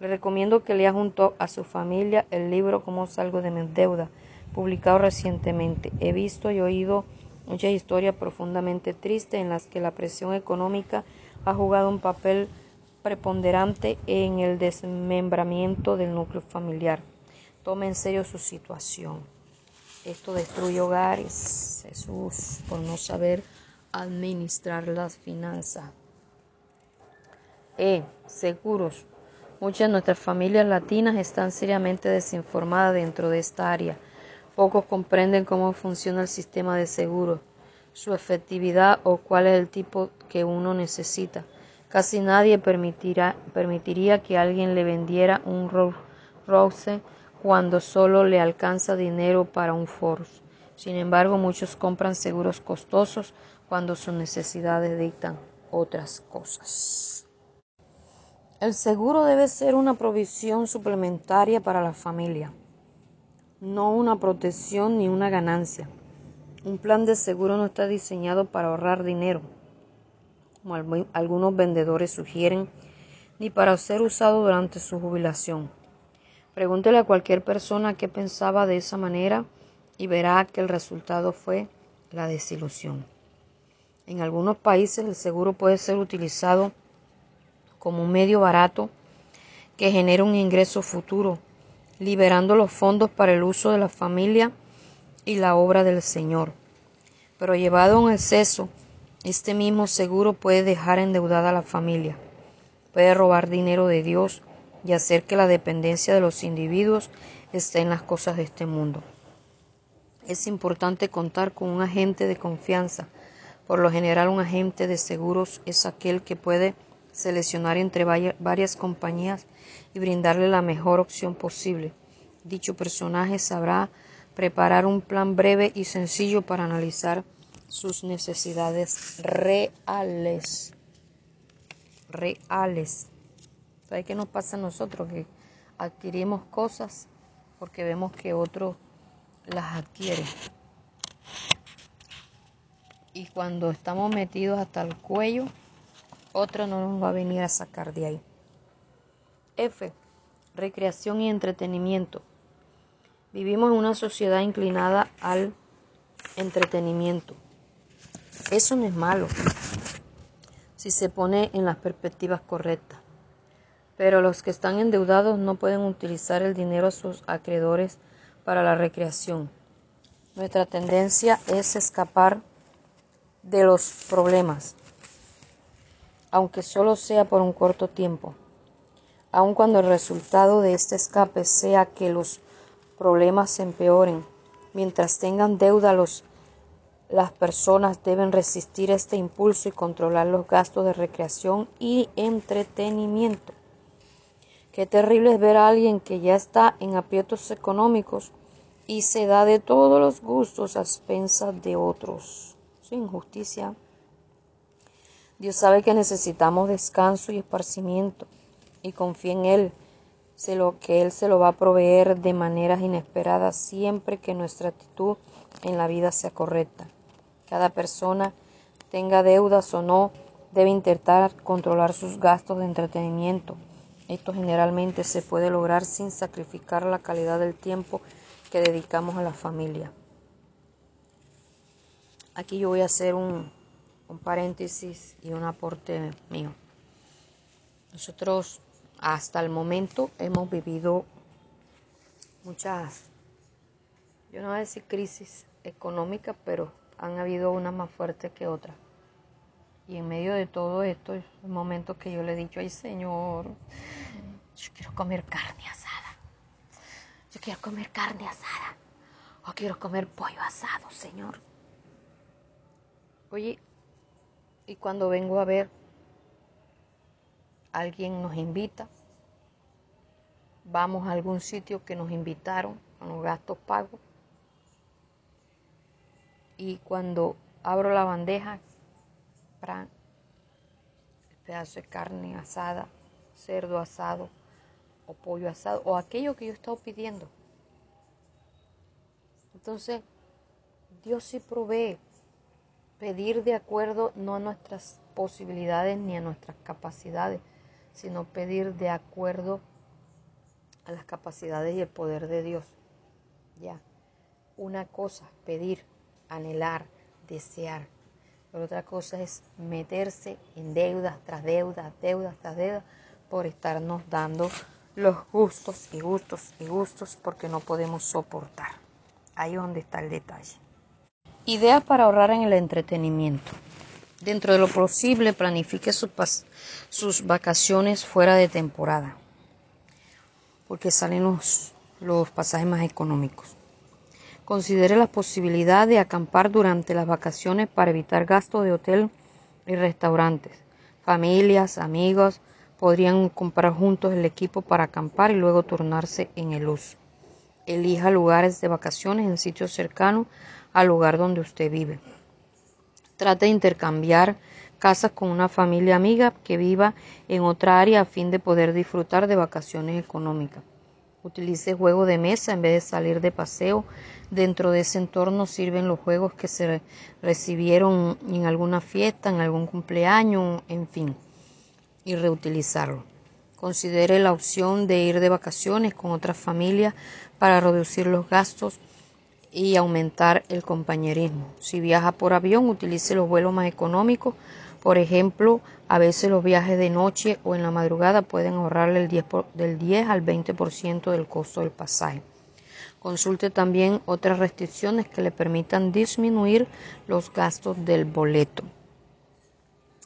Le recomiendo que lea junto a su familia el libro Cómo salgo de mi deuda, publicado recientemente. He visto y oído muchas historias profundamente tristes en las que la presión económica ha jugado un papel preponderante en el desmembramiento del núcleo familiar. Tome en serio su situación. Esto destruye hogares, Jesús, por no saber administrar las finanzas. E. Seguros. Muchas de nuestras familias latinas están seriamente desinformadas dentro de esta área. Pocos comprenden cómo funciona el sistema de seguros, su efectividad o cuál es el tipo que uno necesita. Casi nadie permitiría que alguien le vendiera un Rolls cuando solo le alcanza dinero para un Ford. Sin embargo, muchos compran seguros costosos cuando sus necesidades dictan otras cosas. El seguro debe ser una provisión suplementaria para la familia, no una protección ni una ganancia. Un plan de seguro no está diseñado para ahorrar dinero como algunos vendedores sugieren, ni para ser usado durante su jubilación. Pregúntele a cualquier persona qué pensaba de esa manera y verá que el resultado fue la desilusión. En algunos países el seguro puede ser utilizado como un medio barato que genera un ingreso futuro, liberando los fondos para el uso de la familia y la obra del Señor. Pero llevado a un exceso, Este mismo seguro puede dejar endeudada a la familia, puede robar dinero de Dios y hacer que la dependencia de los individuos esté en las cosas de este mundo. Es importante contar con un agente de confianza. Por lo general un agente de seguros es aquel que puede seleccionar entre varias compañías y brindarle la mejor opción posible. Dicho personaje sabrá preparar un plan breve y sencillo para analizar sus necesidades reales. Reales. ¿Sabe qué nos pasa a nosotros? Que adquirimos cosas porque vemos que otro las adquiere. Y cuando estamos metidos hasta el cuello, otro no nos va a venir a sacar de ahí. F. Recreación y entretenimiento. Vivimos en una sociedad inclinada al entretenimiento. Eso no es malo si se pone en las perspectivas correctas. Pero los que están endeudados no pueden utilizar el dinero a sus acreedores para la recreación. Nuestra tendencia es escapar de los problemas, aunque solo sea por un corto tiempo, aun cuando el resultado de este escape sea que los problemas se empeoren. Mientras tengan deuda, los, las personas deben resistir este impulso y controlar los gastos de recreación y entretenimiento. Qué terrible es ver a alguien que ya está en aprietos económicos y se da de todos los gustos a expensas de otros. Su injusticia. Dios sabe que necesitamos descanso y esparcimiento y confía en Él, se lo que Él se lo va a proveer de maneras inesperadas siempre que nuestra actitud en la vida sea correcta. Cada persona, tenga deudas o no, debe intentar controlar sus gastos de entretenimiento esto generalmente se puede lograr sin sacrificar la calidad del tiempo que dedicamos a la familia. Aquí yo voy a hacer un, paréntesis y un aporte mío. Nosotros hasta el momento hemos vivido muchas, yo no voy a decir crisis económica, pero han habido una más fuerte que otra. Y en medio de todo esto, es momento que yo le he dicho, ay Señor, yo quiero comer carne asada. Yo quiero comer carne asada. O quiero comer pollo asado, Señor. Oye, y cuando vengo a ver, alguien nos invita, vamos a algún sitio que nos invitaron con los gastos pagos. Y cuando abro la bandeja, el pedazo de carne asada, cerdo asado o pollo asado o aquello que yo estaba pidiendo. Entonces, Dios sí provee pedir de acuerdo no a nuestras posibilidades ni a nuestras capacidades, sino pedir de acuerdo a las capacidades y el poder de Dios. Ya. Una cosa, pedir, anhelar, desear. Pero otra cosa es meterse en deudas tras deudas, deudas tras deudas, por estarnos dando los gustos y gustos y gustos porque no podemos soportar. Ahí es donde está el detalle. Ideas para ahorrar en el entretenimiento. Dentro de lo posible, planifique sus, sus vacaciones fuera de temporada, porque salen los, los pasajes más económicos. Considere la posibilidad de acampar durante las vacaciones para evitar gastos de hotel y restaurantes. Familias, amigos podrían comprar juntos el equipo para acampar y luego turnarse en el uso. Elija lugares de vacaciones en sitios cercanos al lugar donde usted vive. Trate de intercambiar casas con una familia amiga que viva en otra área a fin de poder disfrutar de vacaciones económicas. Utilice juegos de mesa en vez de salir de paseo. Dentro de ese entorno sirven los juegos que se recibieron en alguna fiesta, en algún cumpleaños, en fin, y reutilizarlo. Considere la opción de ir de vacaciones con otras familias para reducir los gastos y aumentar el compañerismo. Si viaja por avión, utilice los vuelos más económicos por ejemplo, a veces los viajes de noche o en la madrugada pueden ahorrarle el 10 del 10 al 20% del costo del pasaje. Consulte también otras restricciones que le permitan disminuir los gastos del boleto.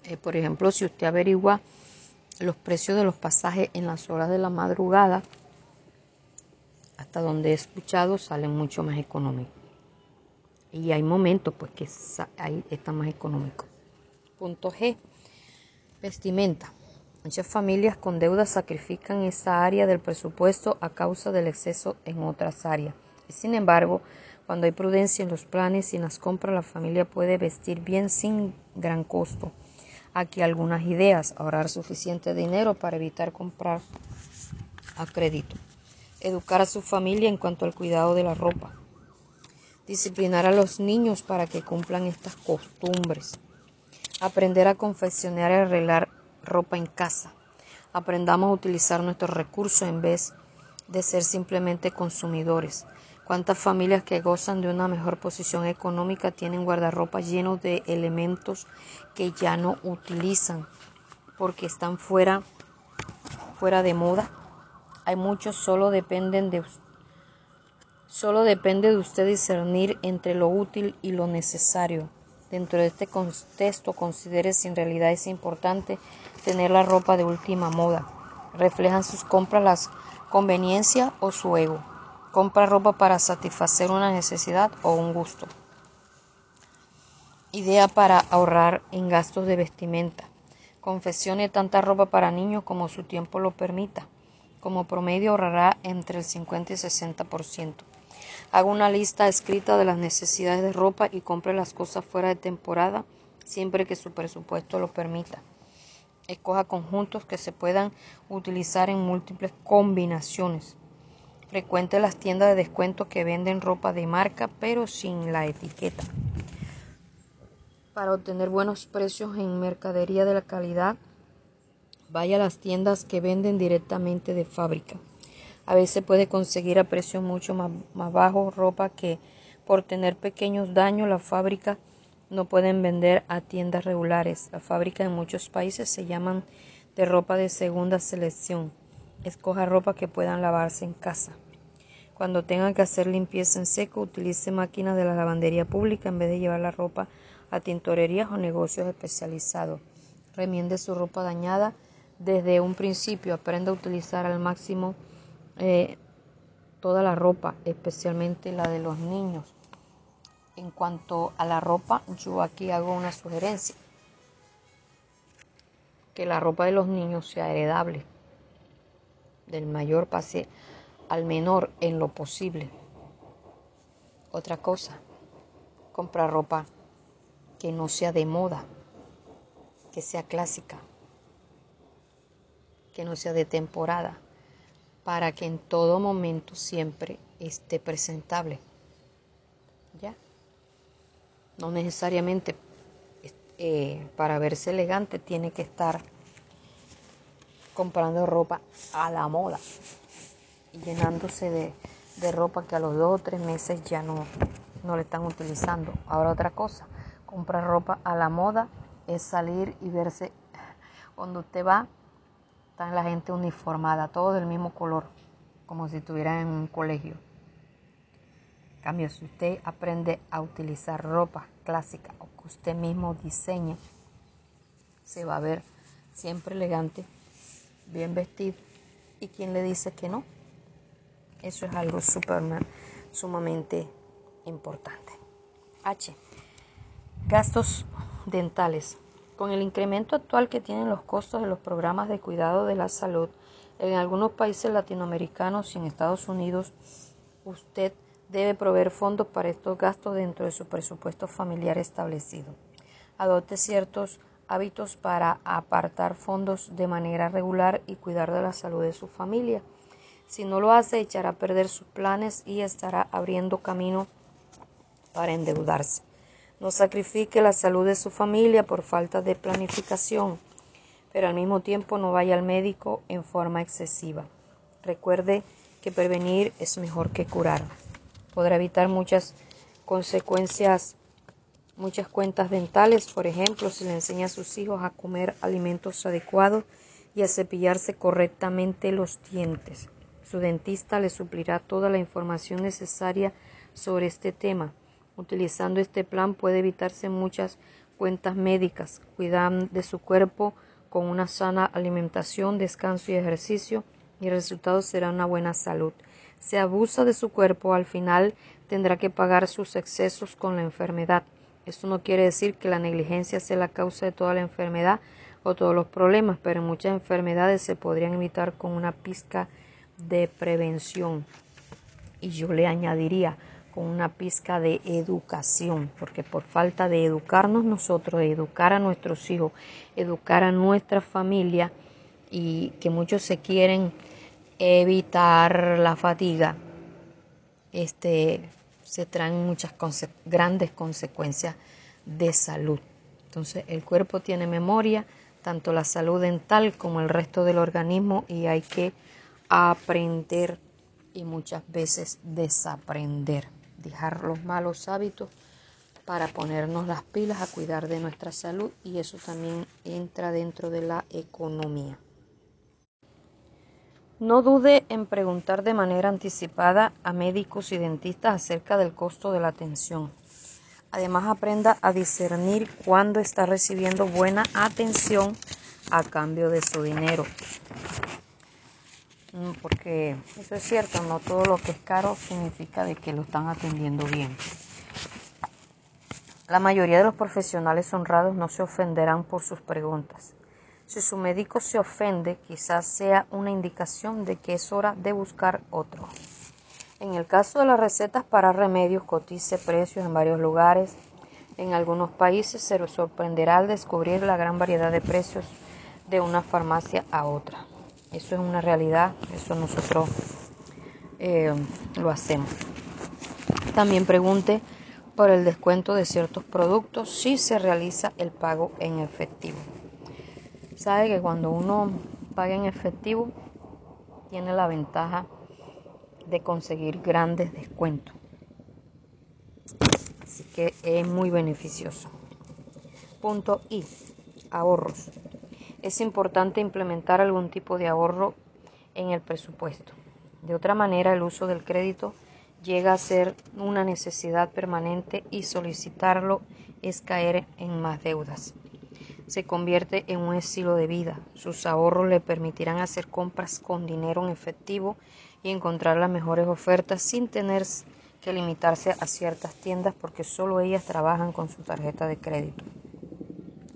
Eh, por ejemplo, si usted averigua los precios de los pasajes en las horas de la madrugada, hasta donde he escuchado, salen mucho más económicos. Y hay momentos pues que ahí está más económico. Punto G. Vestimenta. Muchas familias con deudas sacrifican esa área del presupuesto a causa del exceso en otras áreas. Sin embargo, cuando hay prudencia en los planes y en las compras, la familia puede vestir bien sin gran costo. Aquí algunas ideas. Ahorrar suficiente dinero para evitar comprar a crédito. Educar a su familia en cuanto al cuidado de la ropa. Disciplinar a los niños para que cumplan estas costumbres. Aprender a confeccionar y arreglar ropa en casa. Aprendamos a utilizar nuestros recursos en vez de ser simplemente consumidores. ¿Cuántas familias que gozan de una mejor posición económica tienen guardarropa llenos de elementos que ya no utilizan porque están fuera, fuera de moda? Hay muchos, solo dependen de solo depende de usted discernir entre lo útil y lo necesario. Dentro de este contexto, considere si en realidad es importante tener la ropa de última moda. ¿Reflejan sus compras las conveniencia o su ego? Compra ropa para satisfacer una necesidad o un gusto. Idea para ahorrar en gastos de vestimenta. Confesione tanta ropa para niños como su tiempo lo permita. Como promedio ahorrará entre el 50 y 60%. Haga una lista escrita de las necesidades de ropa y compre las cosas fuera de temporada siempre que su presupuesto lo permita. Escoja conjuntos que se puedan utilizar en múltiples combinaciones. Frecuente las tiendas de descuento que venden ropa de marca pero sin la etiqueta. Para obtener buenos precios en mercadería de la calidad, vaya a las tiendas que venden directamente de fábrica. A veces puede conseguir a precios mucho más, más bajos ropa que por tener pequeños daños la fábrica no pueden vender a tiendas regulares. La fábrica en muchos países se llaman de ropa de segunda selección. Escoja ropa que puedan lavarse en casa. Cuando tengan que hacer limpieza en seco, utilice máquinas de la lavandería pública en vez de llevar la ropa a tintorerías o negocios especializados. Remiende su ropa dañada desde un principio. Aprenda a utilizar al máximo eh, toda la ropa, especialmente la de los niños. En cuanto a la ropa, yo aquí hago una sugerencia. Que la ropa de los niños sea heredable. Del mayor pase al menor en lo posible. Otra cosa, comprar ropa que no sea de moda, que sea clásica, que no sea de temporada, para que en todo momento siempre esté presentable. ¿Ya? No necesariamente eh, para verse elegante tiene que estar comprando ropa a la moda llenándose de, ropa que a los dos o tres meses ya no, no le están utilizando. Ahora otra cosa, comprar ropa a la moda es salir y verse cuando usted va, está la gente uniformada, todo del mismo color, como si estuviera en un colegio. En cambio, si usted aprende a utilizar ropa clásica o que usted mismo diseña, se va a ver siempre elegante, bien vestido. ¿Y quién le dice que no? Eso es algo super, sumamente importante. H. Gastos dentales. Con el incremento actual que tienen los costos de los programas de cuidado de la salud en algunos países latinoamericanos y en Estados Unidos, usted debe proveer fondos para estos gastos dentro de su presupuesto familiar establecido. Adopte ciertos hábitos para apartar fondos de manera regular y cuidar de la salud de su familia. Si no lo hace, echará a perder sus planes y estará abriendo camino para endeudarse. No sacrifique la salud de su familia por falta de planificación, pero al mismo tiempo no vaya al médico en forma excesiva. Recuerde que prevenir es mejor que curar. Podrá evitar muchas consecuencias, muchas cuentas dentales, por ejemplo, si le enseña a sus hijos a comer alimentos adecuados y a cepillarse correctamente los dientes. Su dentista le suplirá toda la información necesaria sobre este tema. Utilizando este plan puede evitarse muchas cuentas médicas, cuidan de su cuerpo con una sana alimentación, descanso y ejercicio y el resultado será una buena salud. Si abusa de su cuerpo, al final tendrá que pagar sus excesos con la enfermedad. Esto no quiere decir que la negligencia sea la causa de toda la enfermedad o todos los problemas, pero muchas enfermedades se podrían evitar con una pizca de prevención. Y yo le añadiría con una pizca de educación, porque por falta de educarnos nosotros, educar a nuestros hijos, educar a nuestra familia y que muchos se quieren evitar la fatiga, este, se traen muchas grandes consecuencias de salud. Entonces el cuerpo tiene memoria, tanto la salud dental como el resto del organismo y hay que aprender y muchas veces desaprender, dejar los malos hábitos para ponernos las pilas a cuidar de nuestra salud y eso también entra dentro de la economía. No dude en preguntar de manera anticipada a médicos y dentistas acerca del costo de la atención. Además, aprenda a discernir cuándo está recibiendo buena atención a cambio de su dinero. Mm, porque eso es cierto, no todo lo que es caro significa de que lo están atendiendo bien. La mayoría de los profesionales honrados no se ofenderán por sus preguntas. Si su médico se ofende, quizás sea una indicación de que es hora de buscar otro. En el caso de las recetas para remedios, cotice precios en varios lugares. En algunos países se sorprenderá al descubrir la gran variedad de precios de una farmacia a otra. Eso es una realidad, eso nosotros eh, lo hacemos. También pregunte por el descuento de ciertos productos si se realiza el pago en efectivo sabe que cuando uno paga en efectivo tiene la ventaja de conseguir grandes descuentos. Así que es muy beneficioso. Punto I. Ahorros. Es importante implementar algún tipo de ahorro en el presupuesto. De otra manera, el uso del crédito llega a ser una necesidad permanente y solicitarlo es caer en más deudas se convierte en un estilo de vida. Sus ahorros le permitirán hacer compras con dinero en efectivo y encontrar las mejores ofertas sin tener que limitarse a ciertas tiendas porque solo ellas trabajan con su tarjeta de crédito.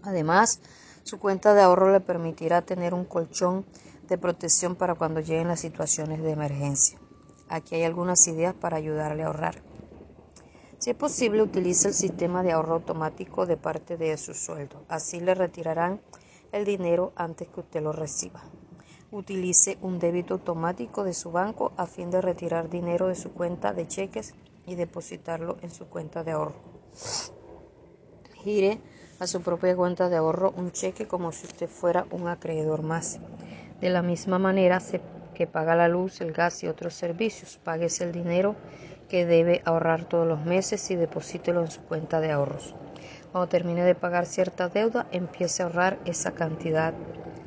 Además, su cuenta de ahorro le permitirá tener un colchón de protección para cuando lleguen las situaciones de emergencia. Aquí hay algunas ideas para ayudarle a ahorrar. Si es posible, utilice el sistema de ahorro automático de parte de su sueldo. Así le retirarán el dinero antes que usted lo reciba. Utilice un débito automático de su banco a fin de retirar dinero de su cuenta de cheques y depositarlo en su cuenta de ahorro. Gire a su propia cuenta de ahorro un cheque como si usted fuera un acreedor más. De la misma manera que paga la luz, el gas y otros servicios, páguese el dinero que debe ahorrar todos los meses y deposítelo en su cuenta de ahorros. Cuando termine de pagar cierta deuda, empiece a ahorrar esa cantidad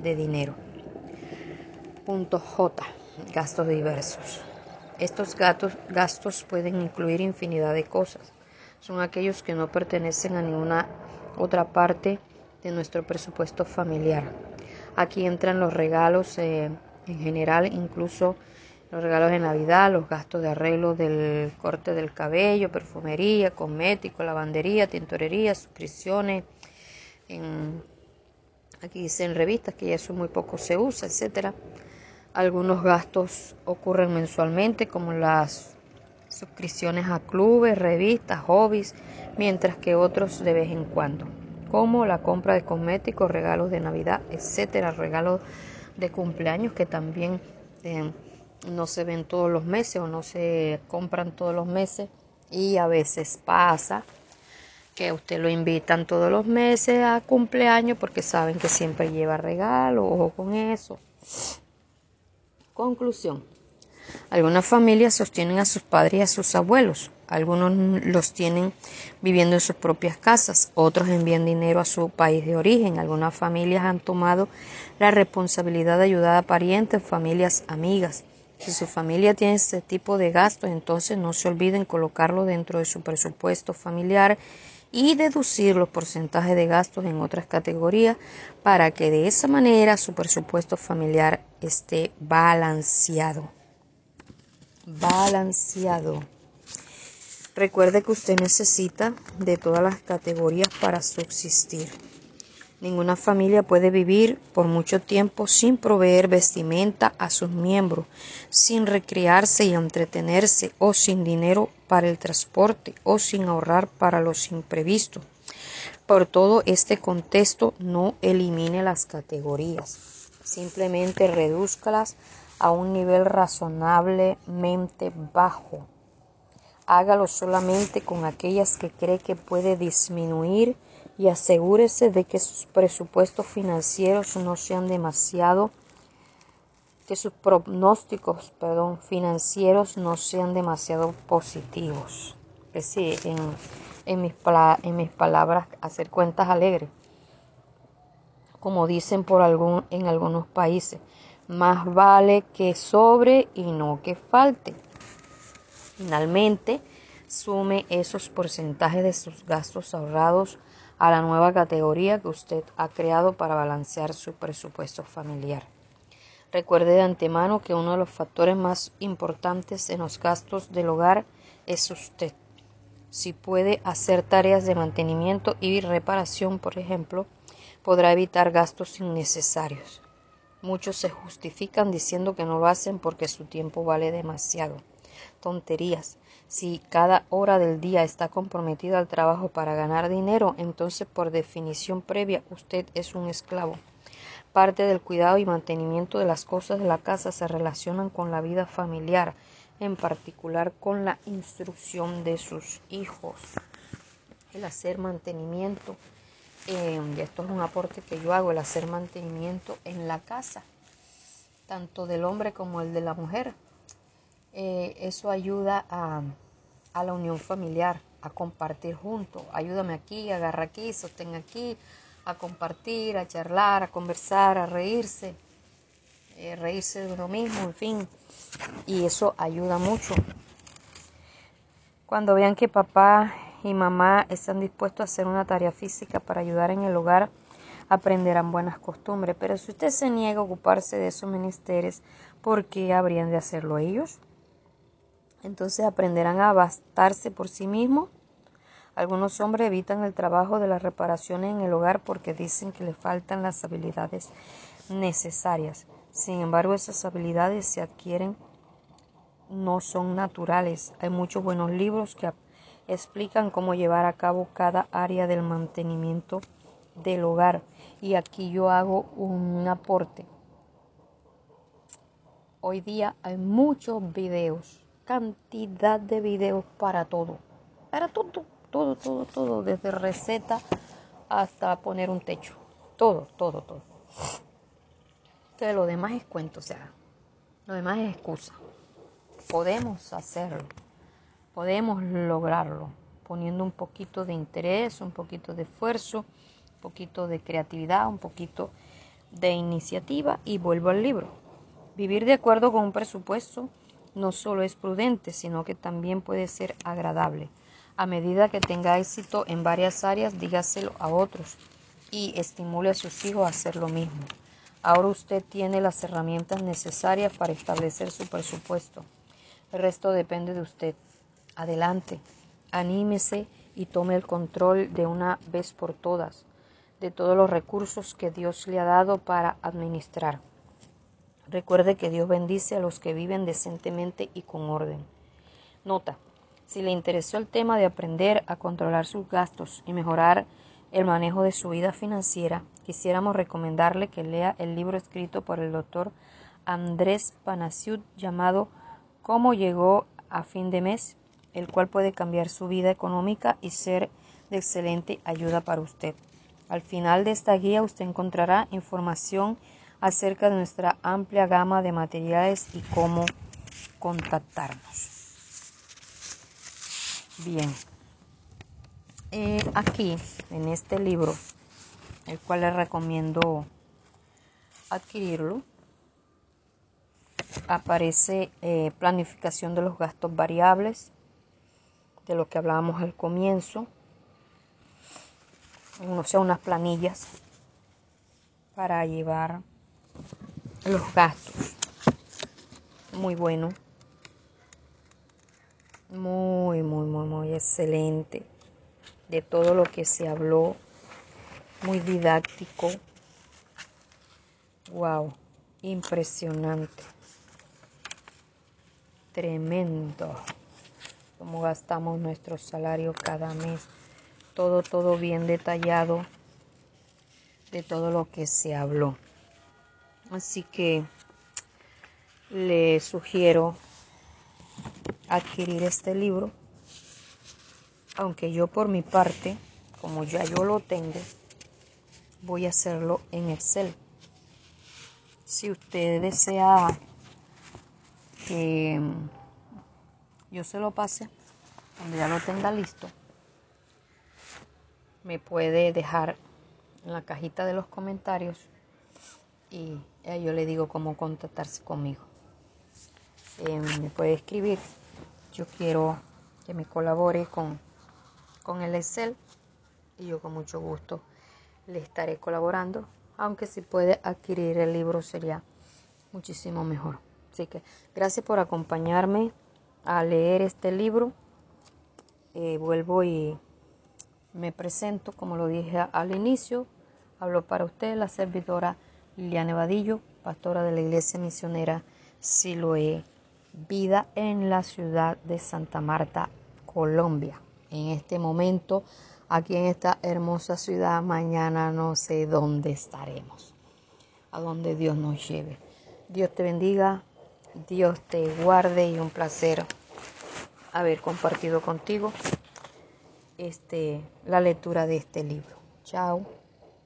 de dinero. Punto J. Gastos diversos. Estos gastos, gastos pueden incluir infinidad de cosas. Son aquellos que no pertenecen a ninguna otra parte de nuestro presupuesto familiar. Aquí entran los regalos eh, en general, incluso los regalos de Navidad, los gastos de arreglo del corte del cabello, perfumería, cosmético, lavandería, tintorería, suscripciones, aquí dicen revistas que ya eso muy poco se usa, etcétera. Algunos gastos ocurren mensualmente, como las suscripciones a clubes, revistas, hobbies, mientras que otros de vez en cuando, como la compra de cosméticos, regalos de Navidad, etcétera, regalos de cumpleaños que también eh, no se ven todos los meses o no se compran todos los meses y a veces pasa que usted lo invitan todos los meses a cumpleaños porque saben que siempre lleva regalo, ojo con eso. Conclusión. Algunas familias sostienen a sus padres y a sus abuelos. Algunos los tienen viviendo en sus propias casas, otros envían dinero a su país de origen. Algunas familias han tomado la responsabilidad de ayudar a parientes, familias, amigas Si su familia tiene este tipo de gastos, entonces no se olviden colocarlo dentro de su presupuesto familiar y deducir los porcentajes de gastos en otras categorías para que de esa manera su presupuesto familiar esté balanceado. Balanceado. Recuerde que usted necesita de todas las categorías para subsistir. Ninguna familia puede vivir por mucho tiempo sin proveer vestimenta a sus miembros, sin recrearse y entretenerse o sin dinero para el transporte o sin ahorrar para los imprevistos. Por todo este contexto no elimine las categorías, simplemente redúzcalas a un nivel razonablemente bajo. Hágalo solamente con aquellas que cree que puede disminuir y asegúrese de que sus presupuestos financieros no sean demasiado que sus pronósticos perdón, financieros no sean demasiado positivos. Es decir, en, en, mis, en mis palabras, hacer cuentas alegres. Como dicen por algún, en algunos países, más vale que sobre y no que falte. Finalmente, sume esos porcentajes de sus gastos ahorrados a la nueva categoría que usted ha creado para balancear su presupuesto familiar. Recuerde de antemano que uno de los factores más importantes en los gastos del hogar es usted. Si puede hacer tareas de mantenimiento y reparación, por ejemplo, podrá evitar gastos innecesarios. Muchos se justifican diciendo que no lo hacen porque su tiempo vale demasiado. Tonterías. Si cada hora del día está comprometida al trabajo para ganar dinero, entonces por definición previa usted es un esclavo. Parte del cuidado y mantenimiento de las cosas de la casa se relacionan con la vida familiar, en particular con la instrucción de sus hijos. El hacer mantenimiento, eh, y esto es un aporte que yo hago, el hacer mantenimiento en la casa, tanto del hombre como el de la mujer. Eh, eso ayuda a, a, la unión familiar, a compartir juntos. Ayúdame aquí, agarra aquí, sostén aquí, a compartir, a charlar, a conversar, a reírse, eh, reírse de uno mismo, en fin. Y eso ayuda mucho. Cuando vean que papá y mamá están dispuestos a hacer una tarea física para ayudar en el hogar, aprenderán buenas costumbres. Pero si usted se niega a ocuparse de esos menesteres, ¿por qué habrían de hacerlo ellos? Entonces aprenderán a bastarse por sí mismos. Algunos hombres evitan el trabajo de las reparaciones en el hogar porque dicen que le faltan las habilidades necesarias. Sin embargo, esas habilidades se adquieren, no son naturales. Hay muchos buenos libros que explican cómo llevar a cabo cada área del mantenimiento del hogar. Y aquí yo hago un aporte. Hoy día hay muchos videos cantidad de videos para todo. Para todo, todo, todo, todo. Desde receta hasta poner un techo. Todo, todo, todo. Entonces lo demás es cuento, o sea, lo demás es excusa. Podemos hacerlo. Podemos lograrlo. Poniendo un poquito de interés, un poquito de esfuerzo, un poquito de creatividad, un poquito de iniciativa y vuelvo al libro. Vivir de acuerdo con un presupuesto no solo es prudente, sino que también puede ser agradable. A medida que tenga éxito en varias áreas, dígaselo a otros y estimule a sus hijos a hacer lo mismo. Ahora usted tiene las herramientas necesarias para establecer su presupuesto. El resto depende de usted. Adelante, anímese y tome el control de una vez por todas de todos los recursos que Dios le ha dado para administrar. Recuerde que Dios bendice a los que viven decentemente y con orden. Nota. Si le interesó el tema de aprender a controlar sus gastos y mejorar el manejo de su vida financiera, quisiéramos recomendarle que lea el libro escrito por el doctor Andrés Panasiut llamado Cómo llegó a fin de mes, el cual puede cambiar su vida económica y ser de excelente ayuda para usted. Al final de esta guía usted encontrará información acerca de nuestra amplia gama de materiales y cómo contactarnos. Bien, eh, aquí en este libro, el cual les recomiendo adquirirlo, aparece eh, planificación de los gastos variables, de lo que hablábamos al comienzo, o sea, unas planillas para llevar los gastos. Muy bueno. Muy, muy, muy, muy excelente. De todo lo que se habló. Muy didáctico. Wow. Impresionante. Tremendo. Cómo gastamos nuestro salario cada mes. Todo, todo bien detallado de todo lo que se habló. Así que le sugiero adquirir este libro, aunque yo por mi parte, como ya yo lo tengo, voy a hacerlo en Excel. Si usted desea que yo se lo pase, cuando ya lo tenga listo, me puede dejar en la cajita de los comentarios y yo le digo cómo contactarse conmigo. Eh, me puede escribir, yo quiero que me colabore con, con el Excel y yo con mucho gusto le estaré colaborando, aunque si puede adquirir el libro sería muchísimo mejor. Así que gracias por acompañarme a leer este libro. Eh, vuelvo y me presento, como lo dije al inicio, hablo para usted la servidora Liliana Vadillo, pastora de la Iglesia Misionera Siloé, vida en la ciudad de Santa Marta, Colombia. En este momento, aquí en esta hermosa ciudad, mañana no sé dónde estaremos, a donde Dios nos lleve. Dios te bendiga, Dios te guarde y un placer haber compartido contigo este, la lectura de este libro. Chao.